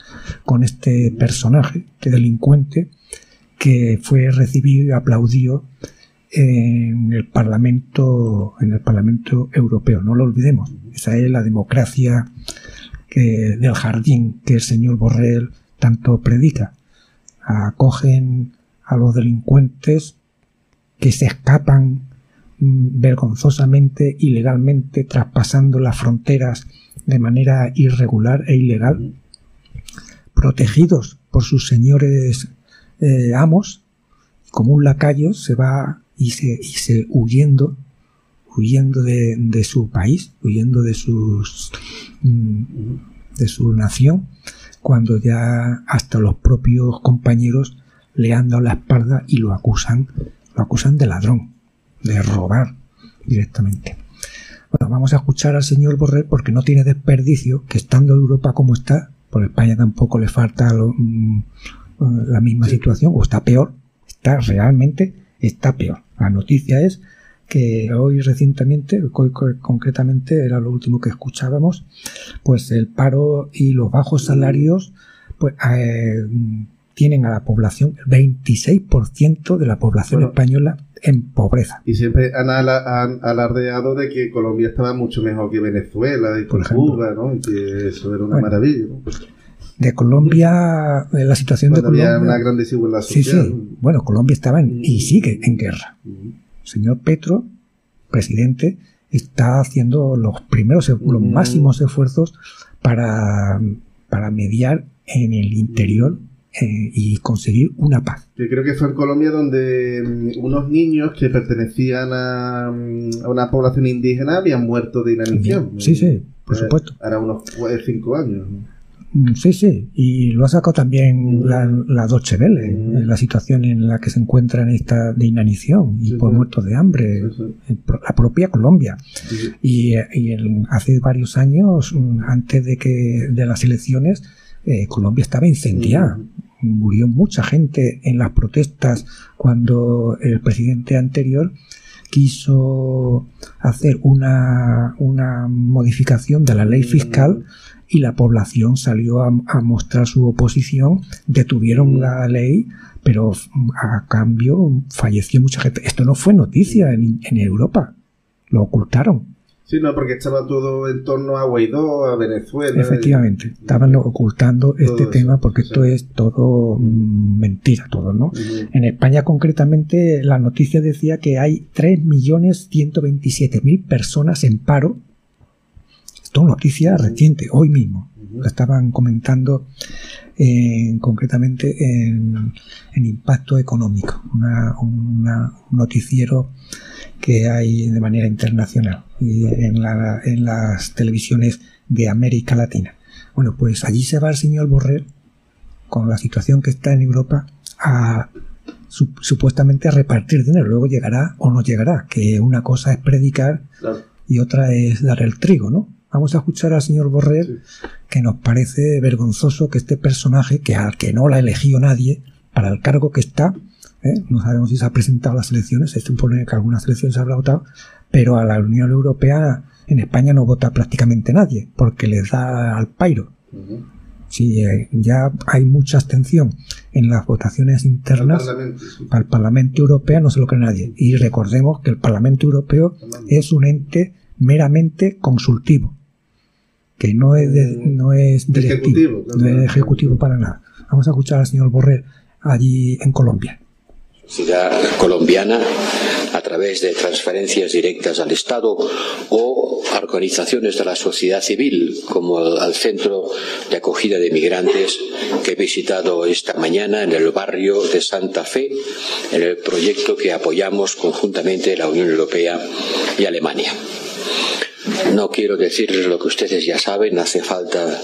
con este personaje, este delincuente, que fue recibido y aplaudido en el Parlamento, en el Parlamento Europeo. No lo olvidemos. Esa es la democracia del jardín que el señor Borrell tanto predica. Acogen a los delincuentes que se escapan vergonzosamente, ilegalmente, traspasando las fronteras de manera irregular e ilegal, protegidos por sus señores eh, amos, como un lacayo se va y se, y se huyendo, huyendo de, de, su país, huyendo de sus mm, de su nación, cuando ya hasta los propios compañeros le han dado la espalda y lo acusan, lo acusan de ladrón de robar directamente. Bueno, vamos a escuchar al señor Borrell porque no tiene desperdicio que estando Europa como está, por España tampoco le falta mm, la misma situación, o está peor, está realmente, está peor. La noticia es que hoy recientemente, hoy concretamente era lo último que escuchábamos, pues el paro y los bajos salarios pues eh, tienen a la población, el 26% de la población española en pobreza. Y siempre han, alardeado de que Colombia estaba mucho mejor que Venezuela y Por Cuba, ¿no? Y que eso era una maravilla, ¿no? De Colombia, la situación de Colombia. Había una gran desigualdad social. Sí, sí. Bueno, Colombia estaba en, y sigue en guerra. El señor Petro, presidente, está haciendo los primeros, los máximos esfuerzos para, para mediar en el interior eh, y conseguir una paz. Yo creo que fue en Colombia donde mm, unos niños que pertenecían a, mm, a, una población indígena habían muerto de inanición. Sí, sí, por eh, supuesto. Ahora unos cinco años. Mm, sí, sí, y lo ha sacado también la, la Deutsche Welle, la situación en la que se encuentra en esta de inanición y por muertos de hambre, la propia Colombia. Y, y hace varios años, antes de que de las elecciones, eh, Colombia estaba incendiada murió mucha gente en las protestas cuando el presidente anterior quiso hacer una, una modificación de la ley fiscal y la población salió a, mostrar su oposición, detuvieron la ley, pero a cambio falleció mucha gente. Esto no fue noticia en, en Europa, lo ocultaron. Sí, no, porque estaba todo en torno a Guaidó, a Venezuela. Efectivamente, estaban ocultando este tema porque esto es todo mm, mentira, todo, ¿no? En España concretamente la noticia decía que hay 3.127.000 personas en paro. Esto es noticia reciente, hoy mismo. Lo estaban comentando concretamente en, impacto económico, un noticiero que hay de manera internacional y en, las televisiones de América Latina. Bueno, pues allí se va el señor Borrell con la situación que está en Europa a supuestamente a repartir dinero. Luego llegará o no llegará, que una cosa es predicar y otra es dar el trigo, ¿no? Vamos a escuchar al señor Borrell, que nos parece vergonzoso que este personaje, que al que no la ha elegido nadie, para el cargo que está, ¿eh? no sabemos si se ha presentado a las elecciones, se supone que algunas elecciones se habrá votado, pero a la Unión Europea en España no vota prácticamente nadie, porque les da al pairo. Si eh, ya hay mucha abstención en las votaciones internas, para el Parlamento Europeo no se lo cree nadie. Y recordemos que el Parlamento Europeo es un ente meramente consultivo, que no es, no es directivo, no es ejecutivo para nada. Vamos a escuchar al señor Borrell allí en Colombia sociedad colombiana a través de transferencias directas al Estado o organizaciones de la sociedad civil como al Centro de Acogida de Migrantes que he visitado esta mañana en el barrio de Santa Fe en el proyecto que apoyamos conjuntamente la Unión Europea y Alemania. No quiero decirles lo que ustedes ya saben, hace falta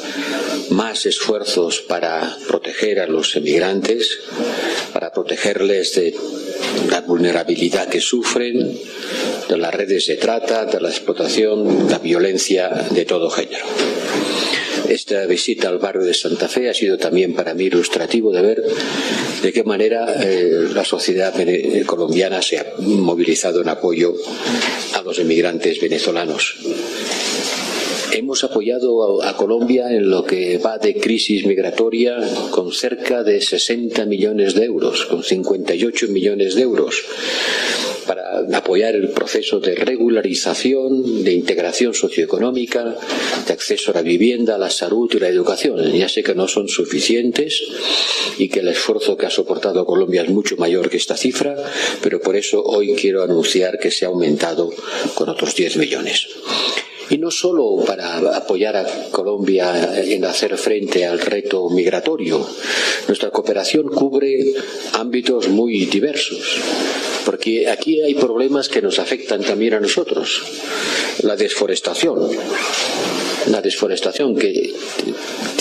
más esfuerzos para proteger a los emigrantes, para protegerles de la vulnerabilidad que sufren, de las redes de trata, de la explotación, la violencia de todo género. Esta visita al barrio de Santa Fe ha sido también para mí ilustrativo de ver de qué manera eh, la sociedad colombiana se ha movilizado en apoyo a los emigrantes venezolanos. Hemos apoyado a, Colombia en lo que va de crisis migratoria con cerca de 60 millones de euros, con 58 millones de euros para apoyar el proceso de regularización, de integración socioeconómica, de acceso a la vivienda, a la salud y la educación. Ya sé que no son suficientes y que el esfuerzo que ha soportado Colombia es mucho mayor que esta cifra, pero por eso hoy quiero anunciar que se ha aumentado con otros 10 millones y no solo para apoyar a Colombia en hacer frente al reto migratorio. Nuestra cooperación cubre ámbitos muy diversos, porque aquí hay problemas que nos afectan también a nosotros. La desforestación, la desforestación que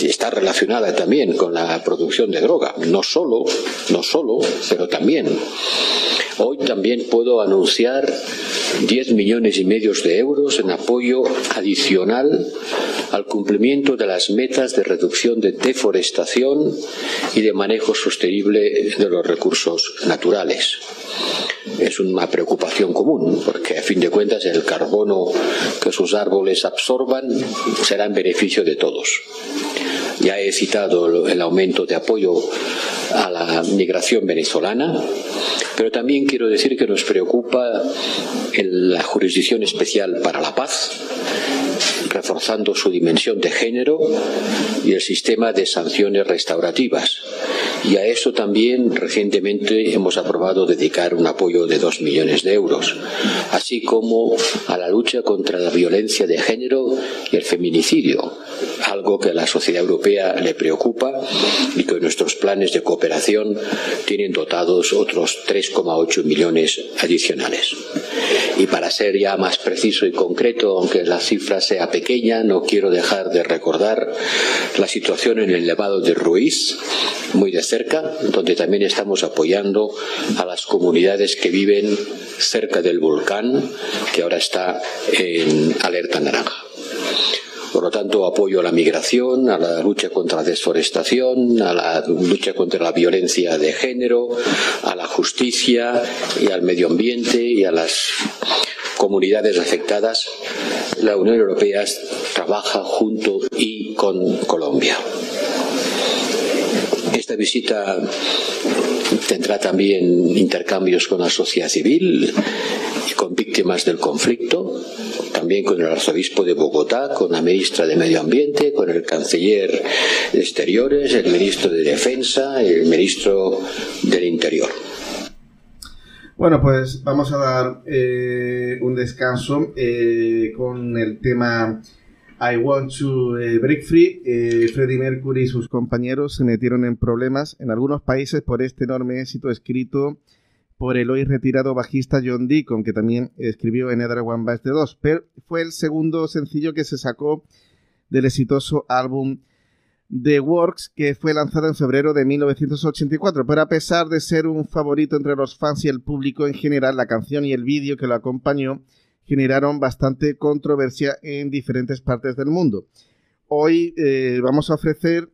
está relacionada también con la producción de droga, no solo, no solo, pero también. Hoy también puedo anunciar 10 millones y medio de euros en apoyo adicional al cumplimiento de las metas de reducción de deforestación y de manejo sostenible de los recursos naturales es una preocupación común, porque a fin de cuentas el carbono que sus árboles absorban será en beneficio de todos. Ya he citado el aumento de apoyo a la migración venezolana, pero también quiero decir que nos preocupa la jurisdicción especial para la paz, reforzando su dimensión de género y el sistema de sanciones restaurativas. Y a eso también recientemente hemos aprobado dedicar un apoyo de dos millones de euros, así como a la lucha contra la violencia de género y el feminicidio, algo que a la sociedad europea le preocupa y que nuestros planes de cooperación tienen dotados otros 3,8 millones adicionales. Y para ser ya más preciso y concreto, aunque la cifra sea pequeña, no quiero dejar de recordar la situación en el Nevado de Ruiz, muy de cerca, donde también estamos apoyando a las comunidades que viven cerca del volcán, que ahora está en alerta naranja. Por lo tanto, apoyo a la migración, a la lucha contra la desforestación, a la lucha contra la violencia de género, a la justicia y al medio ambiente y a las comunidades afectadas. La Unión Europea trabaja junto y con Colombia. Esta visita tendrá también intercambios con la sociedad civil y con víctimas del conflicto, también con el arzobispo de Bogotá, con la ministra de Medio Ambiente, con el canciller de Exteriores, el ministro de Defensa, el ministro del Interior. Bueno, pues vamos a dar eh, un descanso eh, con el tema I Want to eh, Break Free. Freddie Mercury y sus compañeros se metieron en problemas en algunos países por este enorme éxito escrito por el hoy retirado bajista John Deacon, que también escribió en Edgar One Bass de 2, pero fue el segundo sencillo que se sacó del exitoso álbum The Works, que fue lanzado en febrero de 1984. Pero a pesar de ser un favorito entre los fans y el público en general, la canción y el vídeo que lo acompañó generaron bastante controversia en diferentes partes del mundo. Hoy eh, vamos a ofrecer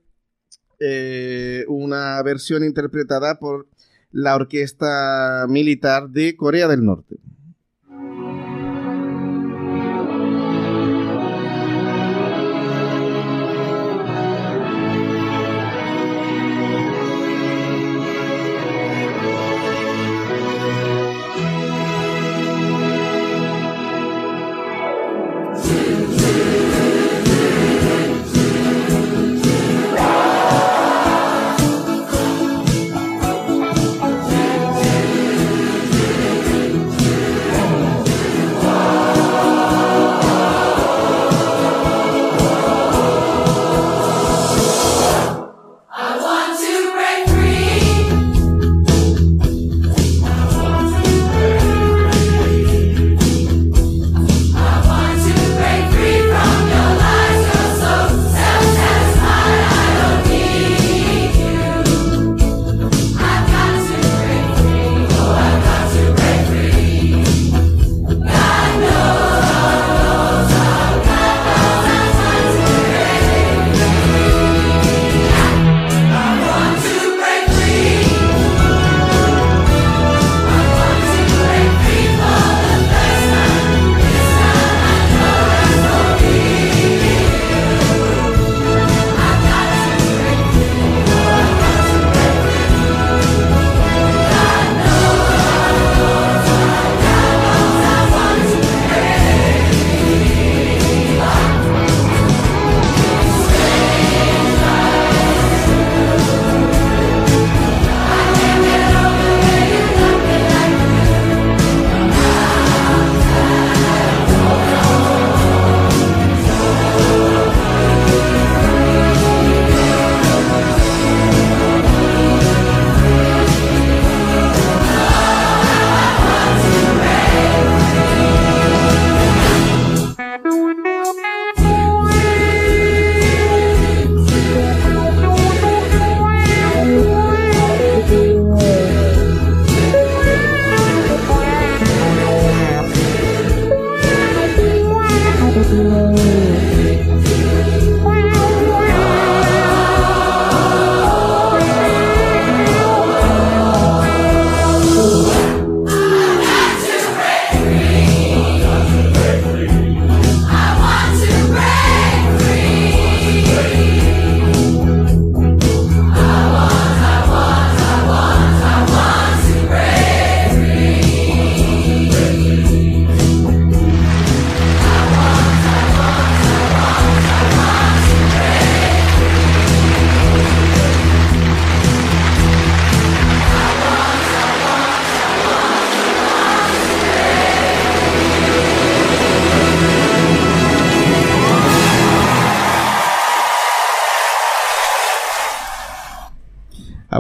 eh, una versión interpretada por la Orquesta Militar de Corea del Norte.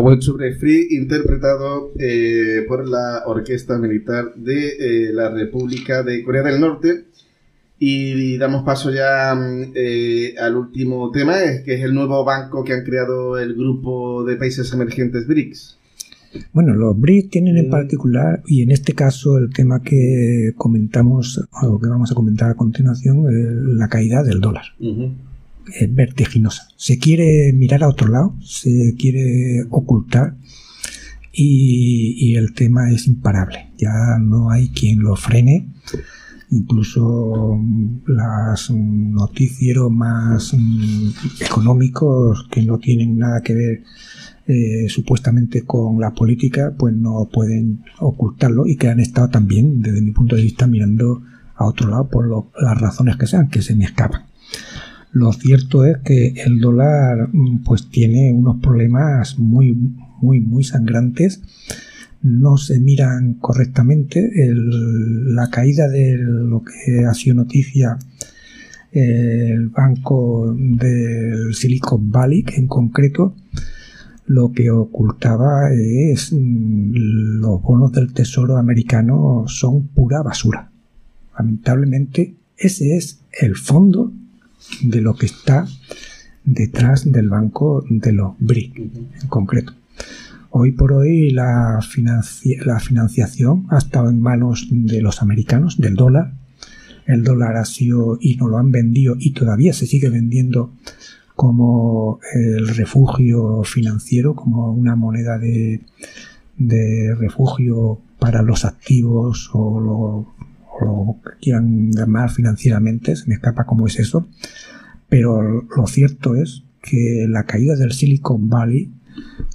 Word sobre Free, interpretado eh, por la Orquesta Militar de eh, la República de Corea del Norte. Y damos paso ya mm, eh, al último tema, que es el nuevo banco que han creado el grupo de países emergentes BRICS. Bueno, los BRICS tienen en particular, y en este caso el tema que comentamos, o que vamos a comentar a continuación, la caída del dólar. Es vertiginosa. Se quiere mirar a otro lado, se quiere ocultar y, el tema es imparable. Ya no hay quien lo frene. Incluso los noticieros más mm, económicos que no tienen nada que ver eh, supuestamente con la política, pues no pueden ocultarlo y que han estado también, desde mi punto de vista, mirando a otro lado por las razones que sean, que se me escapan. Lo cierto es que el dólar mm, pues tiene unos problemas muy, muy, muy sangrantes. No se miran correctamente. la caída de lo que ha sido noticia el banco del Silicon Valley, en concreto lo que ocultaba es mm, los bonos del Tesoro americano son pura basura. Lamentablemente, ese es el fondo de lo que está detrás del banco de los BRIC en concreto. Hoy por hoy la, la financiación ha estado en manos de los americanos, del dólar. El dólar ha sido y no lo han vendido y todavía se sigue vendiendo como el refugio financiero, como una moneda de, refugio para los activos o lo, que quieran llamar financieramente, se me escapa cómo es eso, pero lo cierto es que la caída del Silicon Valley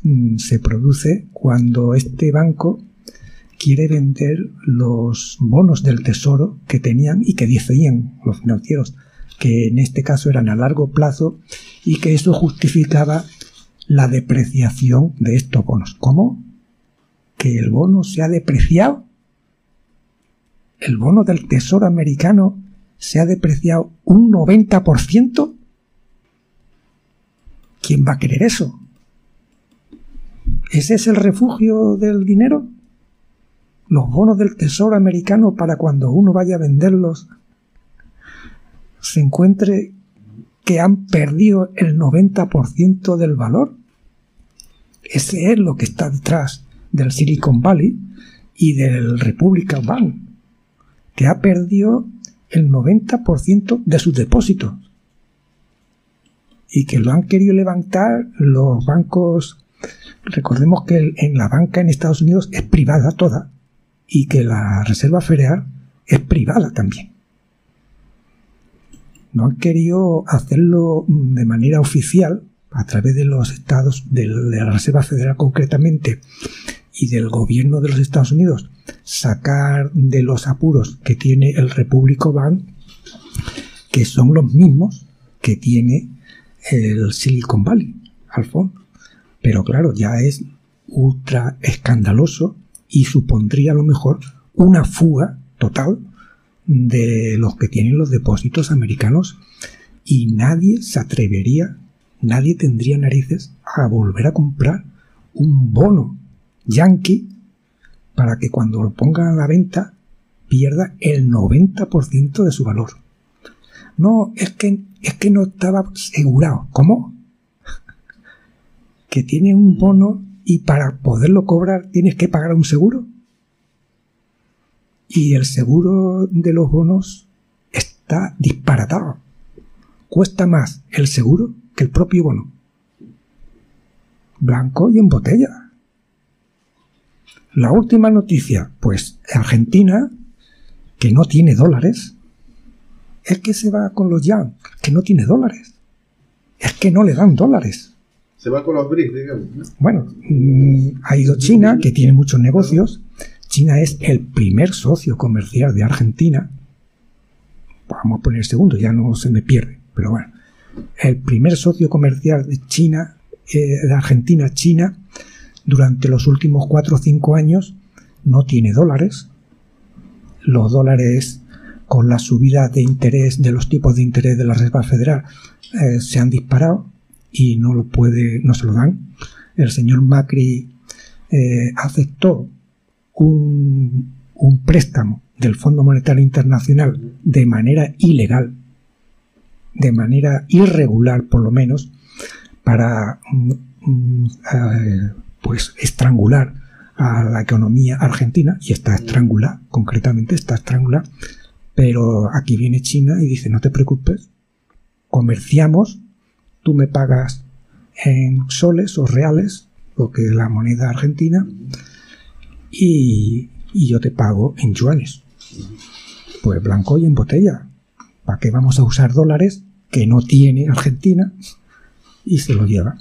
mm, se produce cuando este banco quiere vender los bonos del tesoro que tenían y que decían los financieros que en este caso eran a largo plazo y que eso justificaba la depreciación de estos bonos. ¿Cómo? ¿Que el bono se ha depreciado? ¿El bono del Tesoro americano se ha depreciado un 90%? ¿Quién va a querer eso? ¿Ese es el refugio del dinero? ¿Los bonos del Tesoro americano para cuando uno vaya a venderlos se encuentre que han perdido el 90% del valor. Ese es lo que está detrás del Silicon Valley y del Republican Bank, que ha perdido el 90% de sus depósitos. Y que lo han querido levantar los bancos. Recordemos que en la banca en Estados Unidos es privada toda y que la Reserva Federal es privada también. No han querido hacerlo de manera oficial a través de los estados, de la Reserva Federal concretamente, y del gobierno de los Estados Unidos, sacar de los apuros que tiene el Republican Bank, que son los mismos que tiene el Silicon Valley al fondo. Pero claro, ya es ultra escandaloso y supondría a lo mejor una fuga total de los que tienen los depósitos americanos y nadie se atrevería, nadie tendría narices a volver a comprar un bono yankee para que cuando lo pongan a la venta pierda el 90% de su valor. No, es que, es que no estaba asegurado. ¿Cómo? que tiene un bono y para poderlo cobrar tienes que pagar un seguro y el seguro de los bonos está disparatado. Cuesta más el seguro que el propio bono. Blanco y en botella. La última noticia, pues Argentina, que no tiene dólares, es que se va con los yang, que no tiene dólares. Es que no le dan dólares. Se va con los BRICS, digamos. Bueno, mm, ha ido China, que tiene muchos negocios, China es el primer socio comercial de Argentina. Vamos a poner el segundo, ya no se me pierde, pero bueno. El primer socio comercial de China, eh, de Argentina, China, durante los últimos cuatro o cinco años no tiene dólares. Los dólares con la subida de interés de los tipos de interés de la Reserva Federal eh, se han disparado y no lo puede, no se lo dan. el señor Macri eh, aceptó un, un préstamo del Fondo Monetario Internacional de manera ilegal, de manera irregular por lo menos, para mm, mm, eh, pues estrangular a la economía argentina y está estrangulada, concretamente está estrangulada, pero aquí viene China y dice no te preocupes, comerciamos, tú me pagas en soles o reales, lo que es la moneda argentina, y, y yo te pago en yuanes. Pues blanco y en botella. ¿Para qué vamos a usar dólares que no tiene Argentina? Y se lo lleva.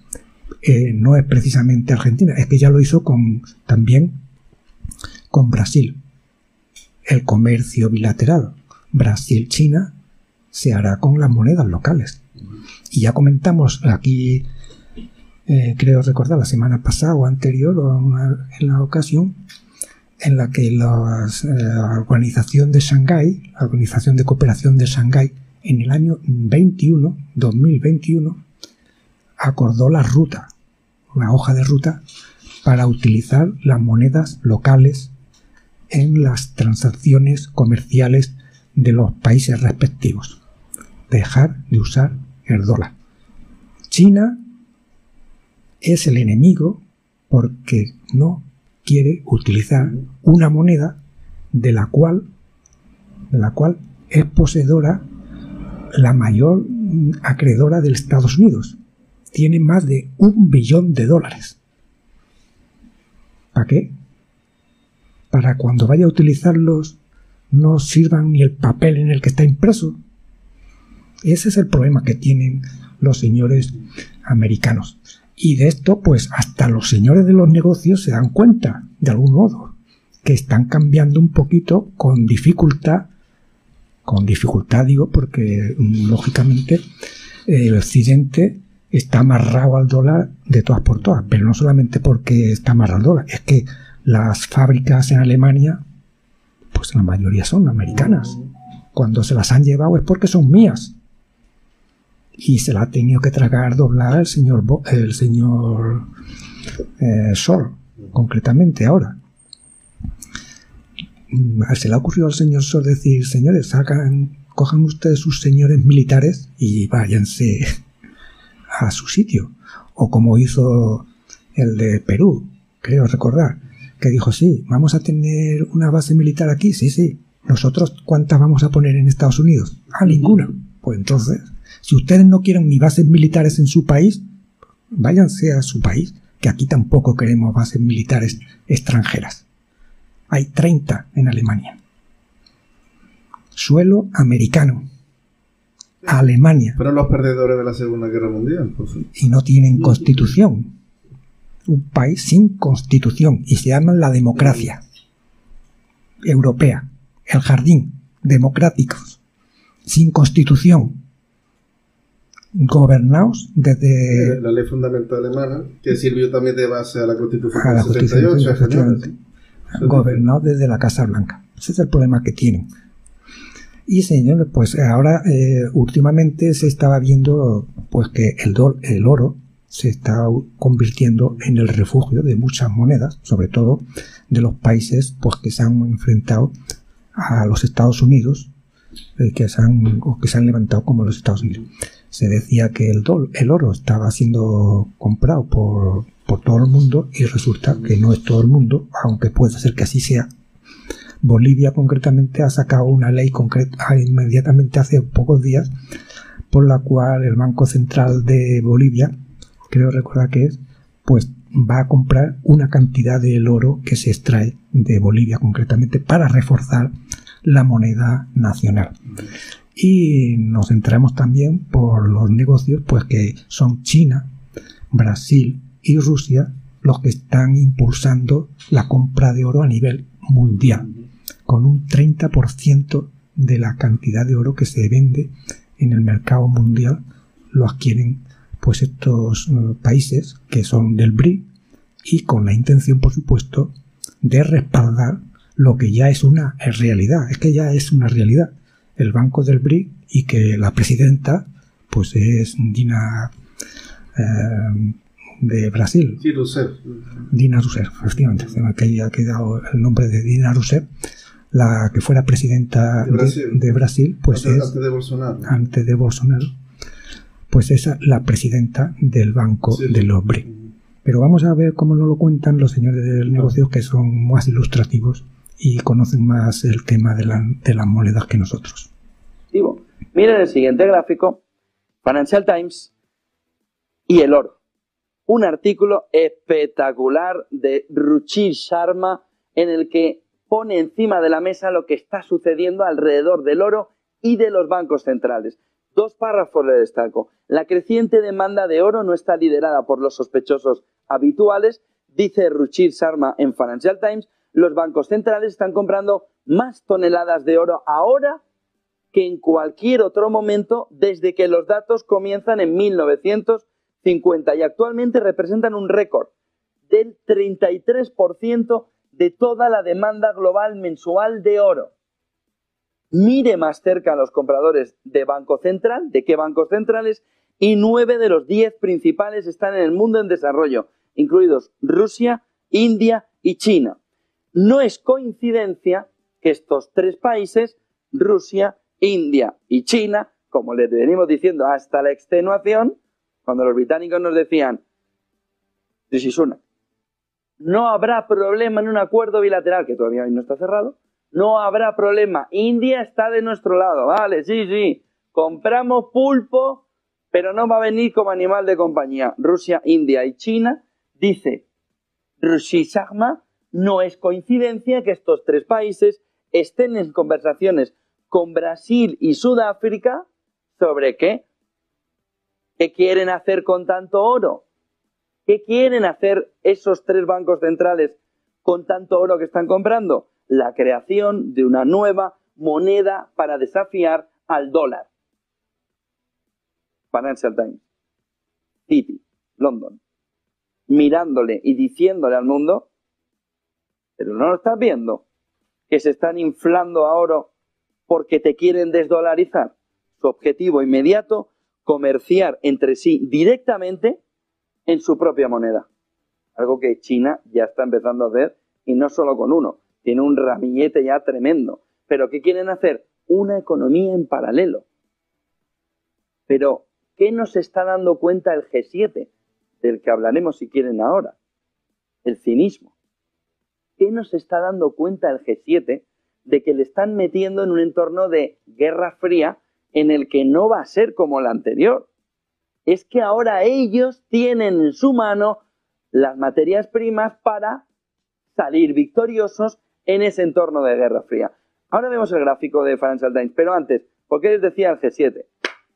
Eh, no es precisamente Argentina, es que ya lo hizo con también con Brasil. El comercio bilateral Brasil-China se hará con las monedas locales. Y ya comentamos aquí, eh, creo recordar, la semana pasada o anterior o en la ocasión, en la que la eh, Organización de Shanghái, la Organización de Cooperación de Shanghái, en el año 21, 2021, acordó la ruta, una hoja de ruta, para utilizar las monedas locales en las transacciones comerciales de los países respectivos. Dejar de usar el dólar. China es el enemigo porque no quiere utilizar una moneda de la cual, de la cual es poseedora la mayor acreedora de Estados Unidos. Tiene más de un billón de dólares. ¿Para qué? Para cuando vaya a utilizarlos no sirvan ni el papel en el que está impreso. Ese es el problema que tienen los señores americanos. Y de esto, pues hasta los señores de los negocios se dan cuenta, de algún modo, que están cambiando un poquito con dificultad, con dificultad digo, porque lógicamente el occidente está amarrado al dólar de todas por todas, pero no solamente porque está amarrado al dólar, es que las fábricas en Alemania, pues la mayoría son americanas. Cuando se las han llevado es porque son mías y se la ha tenido que tragar doblar el señor el señor eh, Sol concretamente ahora mm, se le ha ocurrido al señor Sol decir señores sacan cojan ustedes sus señores militares y váyanse a su sitio o como hizo el de Perú creo recordar que dijo sí vamos a tener una base militar aquí sí sí nosotros cuántas vamos a poner en Estados Unidos a ninguna pues entonces si ustedes no quieren ni bases militares en su país, váyanse a su país, que aquí tampoco queremos bases militares extranjeras. Hay 30 en Alemania. Suelo americano. Alemania. Pero los perdedores de la Segunda Guerra Mundial. Y no tienen constitución. Un país sin constitución. Y se llama la democracia europea. El jardín. Democráticos. Sin constitución gobernados desde... La ley fundamental alemana, que sirvió también de base a la Constitución a la 78. Gobernados desde la Casa Blanca. Ese es el problema que tienen. Y señores, pues ahora eh, últimamente se estaba viendo pues que el, el oro se está convirtiendo en el refugio de muchas monedas, sobre todo de los países pues que se han enfrentado a los Estados Unidos, eh, que se han, o que se han levantado como los Estados Unidos se decía que el, el oro estaba siendo comprado por, por todo el mundo y resulta que no es todo el mundo, aunque puede ser que así sea. Bolivia concretamente ha sacado una ley concreta ah, inmediatamente hace pocos días por la cual el Banco Central de Bolivia, creo recordar que es, pues va a comprar una cantidad del oro que se extrae de Bolivia concretamente para reforzar la moneda nacional. Y nos centramos también por los negocios pues que son China, Brasil y Rusia los que están impulsando la compra de oro a nivel mundial con un 30% de la cantidad de oro que se vende en el mercado mundial lo adquieren pues estos eh, países que son del BRIC y con la intención por supuesto de respaldar lo que ya es una realidad es que ya es una realidad el Banco del BRIC y que la presidenta pues es Dina eh, de Brasil. Sí, Rousseff. Dina Rousseff, efectivamente, que ha quedado el nombre de Dina Rousseff, la que fuera presidenta De Brasil. de, de Brasil, pues antes, es antes de Bolsonaro. antes de Bolsonaro, pues es la presidenta del Banco de los BRIC. Pero vamos a ver cómo nos lo cuentan los señores del negocio que son más ilustrativos y conocen más el tema de, la- de las monedas que nosotros. Miren el siguiente gráfico, Financial Times y el oro. Un artículo espectacular de Ruchir Sharma en el que pone encima de la mesa lo que está sucediendo alrededor del oro y de los bancos centrales. Dos párrafos le destaco. La creciente demanda de oro no está liderada por los sospechosos habituales, dice Ruchir Sharma en Financial Times. Los bancos centrales están comprando más toneladas de oro ahora que en cualquier otro momento desde que los datos comienzan en 1950 y actualmente representan un récord del 33% de toda la demanda global mensual de oro. Mire más cerca a los compradores de Banco Central, de qué bancos centrales, y nueve de los diez principales están en el mundo en desarrollo, incluidos Rusia, India y China. No es coincidencia que estos tres países, Rusia, India y China, como les venimos diciendo hasta la extenuación, cuando los británicos nos decían, Rishi Sunak, no habrá problema en un acuerdo bilateral, que todavía no está cerrado, no habrá problema. India está de nuestro lado, vale, sí, sí. Compramos pulpo, pero no va a venir como animal de compañía. Rusia, India y China, dice Rishi Sharma, no es coincidencia que estos tres países estén en conversaciones con Brasil y Sudáfrica sobre qué. ¿Qué quieren hacer con tanto oro? ¿Qué quieren hacer esos tres bancos centrales con tanto oro que están comprando? La creación de una nueva moneda para desafiar al dólar. Financial Times, City, London, mirándole y diciéndole al mundo, pero no lo estás viendo, que se están inflando a oro porque te quieren desdolarizar. Su objetivo inmediato, comerciar entre sí directamente en su propia moneda. Algo que China ya está empezando a hacer y no solo con uno, tiene un ramillete ya tremendo. Pero ¿qué quieren hacer? Una economía en paralelo. Pero, ¿qué nos está dando cuenta el G7? Del que hablaremos si quieren ahora. El cinismo. ¿Qué nos está dando cuenta el G7 de que le están metiendo en un entorno de guerra fría en el que no va a ser como el anterior? Es que ahora ellos tienen en su mano las materias primas para salir victoriosos en ese entorno de guerra fría. Ahora vemos el gráfico de Financial Times, pero antes, ¿por qué les decía el G7?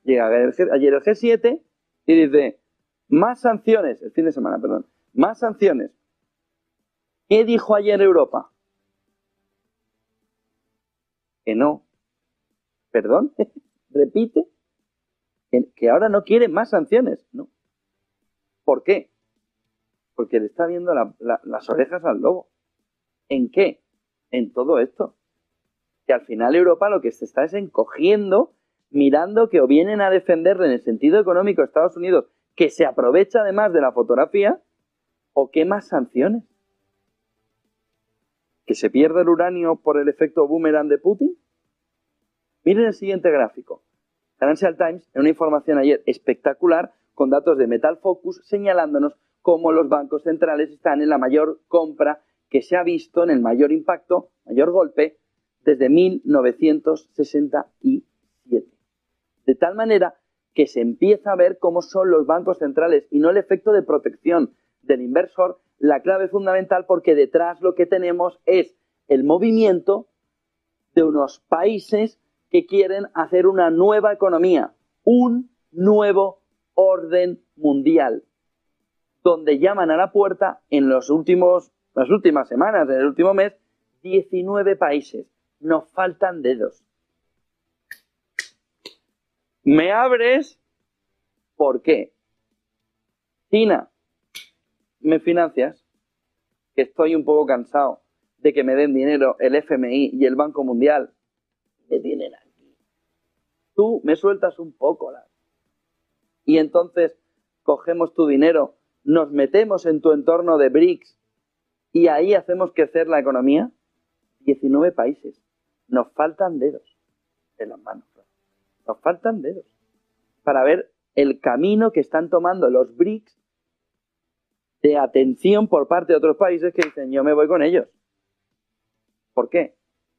Llega ayer el G7 y dice, más sanciones, el fin de semana, perdón, más sanciones. ¿Qué dijo ayer Europa? Que no. ¿Perdón? ¿Repite? Que, ahora no quiere más sanciones, ¿no? ¿Por qué? Porque le está viendo la- la- las orejas al lobo. ¿En qué? En todo esto. Que al final Europa lo que se está es encogiendo, mirando que o vienen a defenderle en el sentido económico a Estados Unidos, que se aprovecha además de la fotografía, o qué más sanciones. ¿Que se pierde el uranio por el efecto boomerang de Putin? Miren el siguiente gráfico. Financial Times, en una información ayer espectacular, con datos de Metal Focus, señalándonos cómo los bancos centrales están en la mayor compra que se ha visto en el mayor impacto, mayor golpe, desde 1967. De tal manera que se empieza a ver cómo son los bancos centrales y no el efecto de protección del inversor, la clave fundamental porque detrás lo que tenemos es el movimiento de unos países que quieren hacer una nueva economía, un nuevo orden mundial, donde llaman a la puerta en los últimos, las últimas semanas, en el último mes, 19 países. Nos faltan dedos. ¿Me abres? ¿Por qué? China, ¿me financias? Que estoy un poco cansado de que me den dinero el FMI y el Banco Mundial. Tú me sueltas un poco. La... Y entonces cogemos tu dinero nos metemos en tu entorno de BRICS y ahí hacemos crecer la economía, 19 países. Nos faltan dedos en las manos. Nos faltan dedos para ver el camino que están tomando los BRICS de atención por parte de otros países que dicen yo me voy con ellos. ¿Por qué?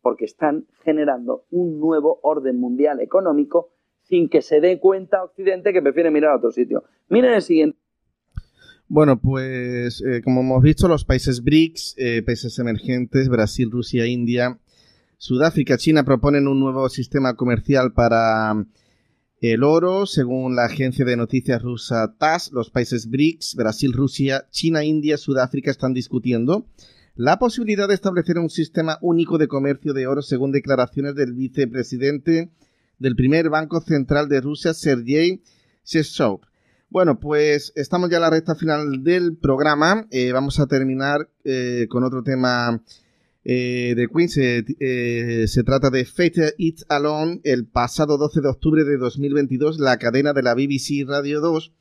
Porque están generando un nuevo orden mundial económico sin que se dé cuenta Occidente que prefiere mirar a otro sitio. Miren el siguiente. Bueno, pues eh, como hemos visto, los países BRICS, eh, países emergentes, Brasil, Rusia, India, Sudáfrica, China proponen un nuevo sistema comercial para el oro. Según la agencia de noticias rusa TASS, los países BRICS, Brasil, Rusia, China, India, Sudáfrica están discutiendo la posibilidad de establecer un sistema único de comercio de oro según declaraciones del vicepresidente del primer Banco Central de Rusia, Sergei Sheshov. Bueno, pues estamos ya en la recta final del programa. Eh, vamos a terminar eh, con otro tema eh, de Queen. Se, trata de Fate It Alone. El pasado 12 de octubre de 2022, la cadena de la BBC Radio 2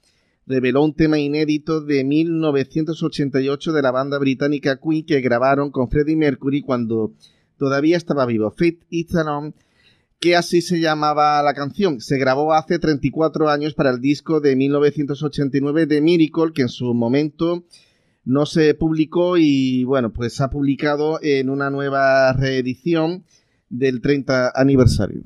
reveló un tema inédito de 1988 de la banda británica Queen que grabaron con Freddie Mercury cuando todavía estaba vivo. Fate It Alone que así se llamaba la canción. Se grabó hace 34 años para el disco de 1989 de Miracle, que en su momento no se publicó y bueno, pues se ha publicado en una nueva reedición del 30 aniversario.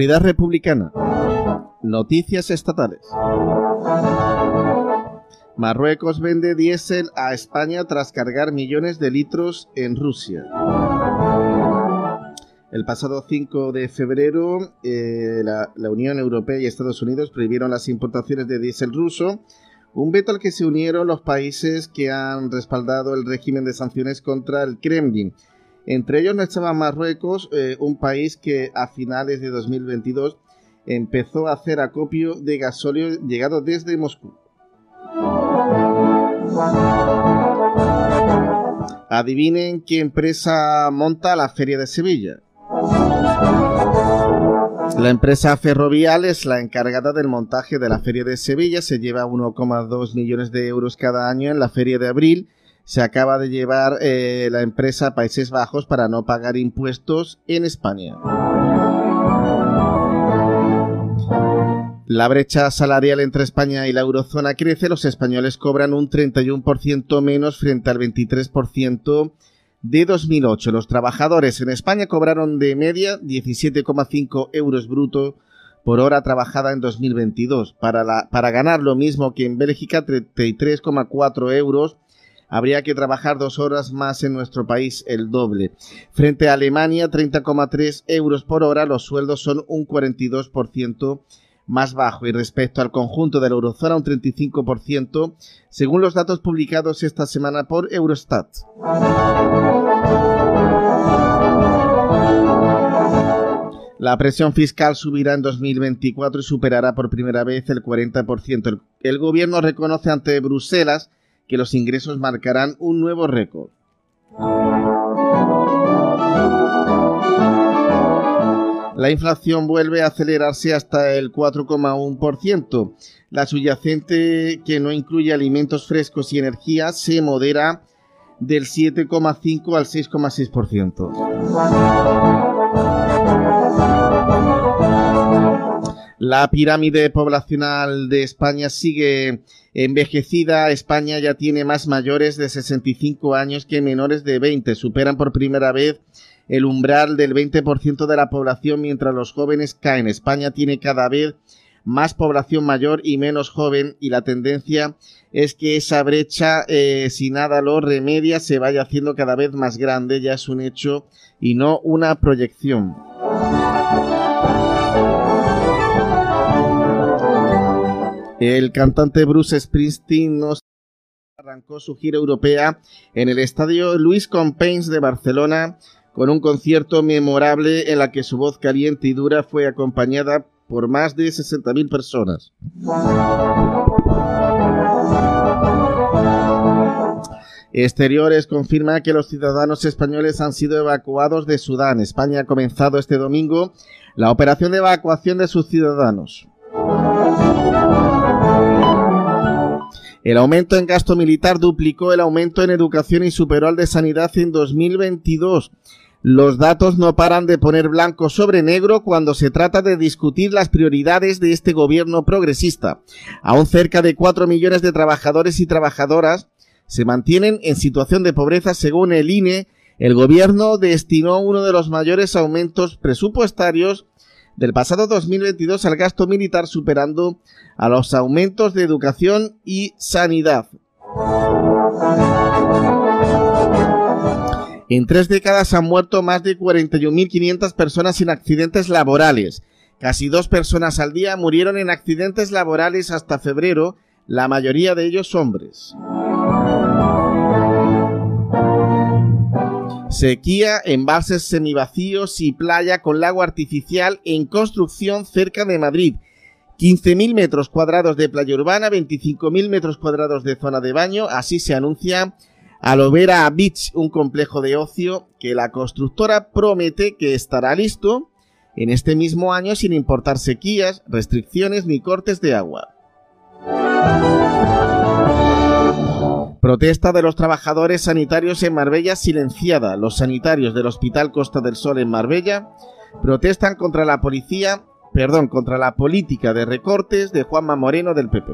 Actualidad republicana. Noticias estatales. Marruecos vende diésel a España tras cargar millones de litros en Rusia. El pasado 5 de febrero, eh, la, la, Unión Europea y Estados Unidos prohibieron las importaciones de diésel ruso, un veto al que se unieron los países que han respaldado el régimen de sanciones contra el Kremlin. Entre ellos no estaba Marruecos, eh, un país que a finales de 2022 empezó a hacer acopio de gasóleo llegado desde Moscú. Adivinen qué empresa monta la Feria de Sevilla. La empresa Ferrovial es la encargada del montaje de la Feria de Sevilla. Se lleva 1,2 millones de euros cada año en la Feria de Abril. Se acaba de llevar eh, la empresa a Países Bajos para no pagar impuestos en España. La brecha salarial entre España y la eurozona crece. Los españoles cobran un 31% menos frente al 23% de 2008. Los trabajadores en España cobraron de media 17,5 euros bruto por hora trabajada en 2022. Para, la, para ganar lo mismo que en Bélgica, 33,4 euros, habría que trabajar dos horas más en nuestro país, el doble. Frente a Alemania, 30,3 euros por hora, los sueldos son un 42% más bajo y respecto al conjunto de la eurozona un 35%, según los datos publicados esta semana por Eurostat. La presión fiscal subirá en 2024 y superará por primera vez el 40%. El, gobierno reconoce ante Bruselas que los ingresos marcarán un nuevo récord. La inflación vuelve a acelerarse hasta el 4,1%. La subyacente, que no incluye alimentos frescos y energía, se modera del 7,5 al 6,6%. La pirámide poblacional de España sigue envejecida. España ya tiene más mayores de 65 años que menores de 20. Superan por primera vez el umbral del 20% de la población mientras los jóvenes caen. España tiene cada vez más población mayor y menos joven y la tendencia es que esa brecha, eh, si nada lo remedia, se vaya haciendo cada vez más grande, ya es un hecho y no una proyección. El cantante Bruce Springsteen nos arrancó su gira europea en el estadio Luis Companys de Barcelona con un concierto memorable en la que su voz caliente y dura fue acompañada por más de 60.000 personas. Exteriores confirma que los ciudadanos españoles han sido evacuados de Sudán. España ha comenzado este domingo la operación de evacuación de sus ciudadanos. El aumento en gasto militar duplicó el aumento en educación y superó al de sanidad en 2022. Los datos no paran de poner blanco sobre negro cuando se trata de discutir las prioridades de este gobierno progresista. Aún cerca de 4 millones de trabajadores y trabajadoras se mantienen en situación de pobreza según el INE. El gobierno destinó uno de los mayores aumentos presupuestarios del pasado 2022 al gasto militar superando a los aumentos de educación y sanidad. En tres décadas han muerto más de 41.500 personas sin accidentes laborales. Casi dos personas al día murieron en accidentes laborales hasta febrero, la mayoría de ellos hombres. Sequía, embalses semivacíos y playa con lago artificial en construcción cerca de Madrid. 15.000 metros cuadrados de playa urbana, 25.000 metros cuadrados de zona de baño, así se anuncia Alovera Beach, un complejo de ocio que la constructora promete que estará listo en este mismo año sin importar sequías, restricciones ni cortes de agua. Protesta de los trabajadores sanitarios en Marbella silenciada. Los sanitarios del Hospital Costa del Sol en Marbella protestan contra la policía, perdón, contra la política de recortes de Juanma Moreno del PP.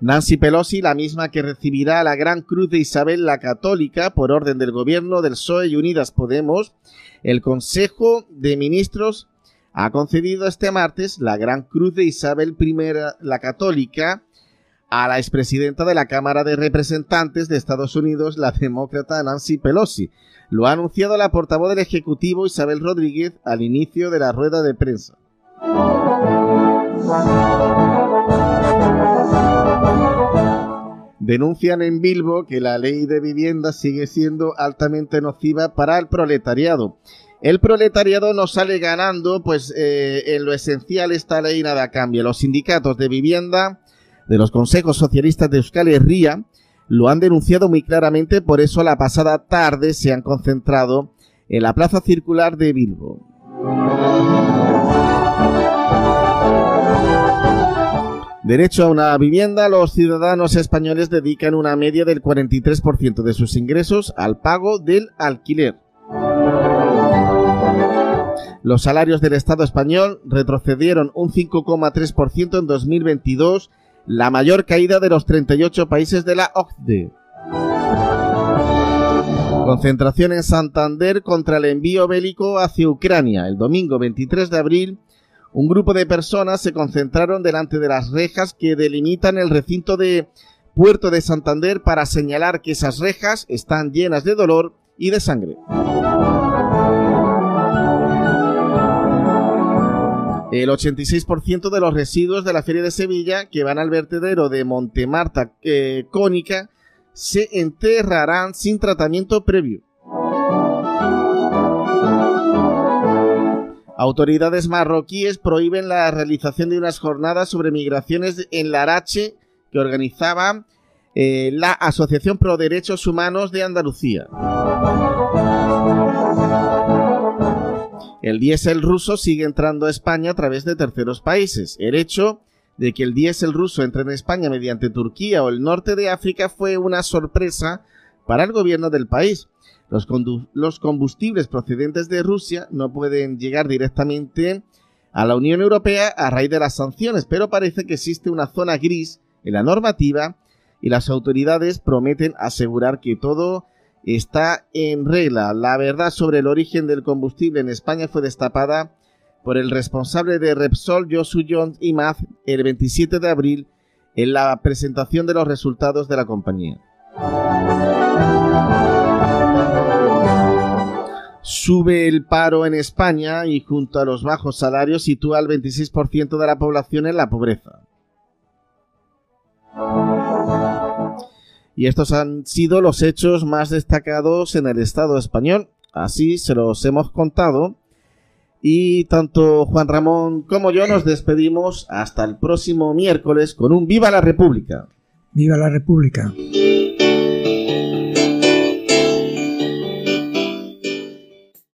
Nancy Pelosi, la misma que recibirá la Gran Cruz de Isabel la Católica por orden del gobierno del PSOE y Unidas Podemos, el Consejo de Ministros ha concedido este martes la Gran Cruz de Isabel I la Católica a la expresidenta de la Cámara de Representantes de Estados Unidos, la demócrata Nancy Pelosi. Lo ha anunciado la portavoz del Ejecutivo Isabel Rodríguez al inicio de la rueda de prensa. Denuncian en Bilbo que la ley de vivienda sigue siendo altamente nociva para el proletariado. El proletariado no sale ganando, pues eh, en lo esencial esta ley nada cambia. Los sindicatos de vivienda de los consejos socialistas de Euskal Herria lo han denunciado muy claramente, por eso la pasada tarde se han concentrado en la plaza circular de Bilbo. Derecho a una vivienda, los ciudadanos españoles dedican una media del 43% de sus ingresos al pago del alquiler. Los salarios del Estado español retrocedieron un 5,3% en 2022, la mayor caída de los 38 países de la OCDE. Concentración en Santander contra el envío bélico hacia Ucrania. El domingo 23 de abril, un grupo de personas se concentraron delante de las rejas que delimitan el recinto de Puerto de Santander para señalar que esas rejas están llenas de dolor y de sangre. El 86% de los residuos de la Feria de Sevilla que van al vertedero de Montemarta eh, Cónica se enterrarán sin tratamiento previo. Autoridades marroquíes prohíben la realización de unas jornadas sobre migraciones en Larache que organizaba eh, la Asociación Pro Derechos Humanos de Andalucía. El diésel ruso sigue entrando a España a través de terceros países. El hecho de que el diésel ruso entre en España mediante Turquía o el norte de África fue una sorpresa para el gobierno del país. Los, los, combustibles procedentes de Rusia no pueden llegar directamente a la Unión Europea a raíz de las sanciones, pero parece que existe una zona gris en la normativa y las autoridades prometen asegurar que todo está en regla. La verdad sobre el origen del combustible en España fue destapada por el responsable de Repsol, Josu Jones y Maz, el 27 de abril en la presentación de los resultados de la compañía. Sube el paro en España y junto a los bajos salarios sitúa al 26% de la población en la pobreza. Y estos han sido los hechos más destacados en el Estado español. Así se los hemos contado y tanto Juan Ramón como yo nos despedimos hasta el próximo miércoles con un Viva la República. Viva la República.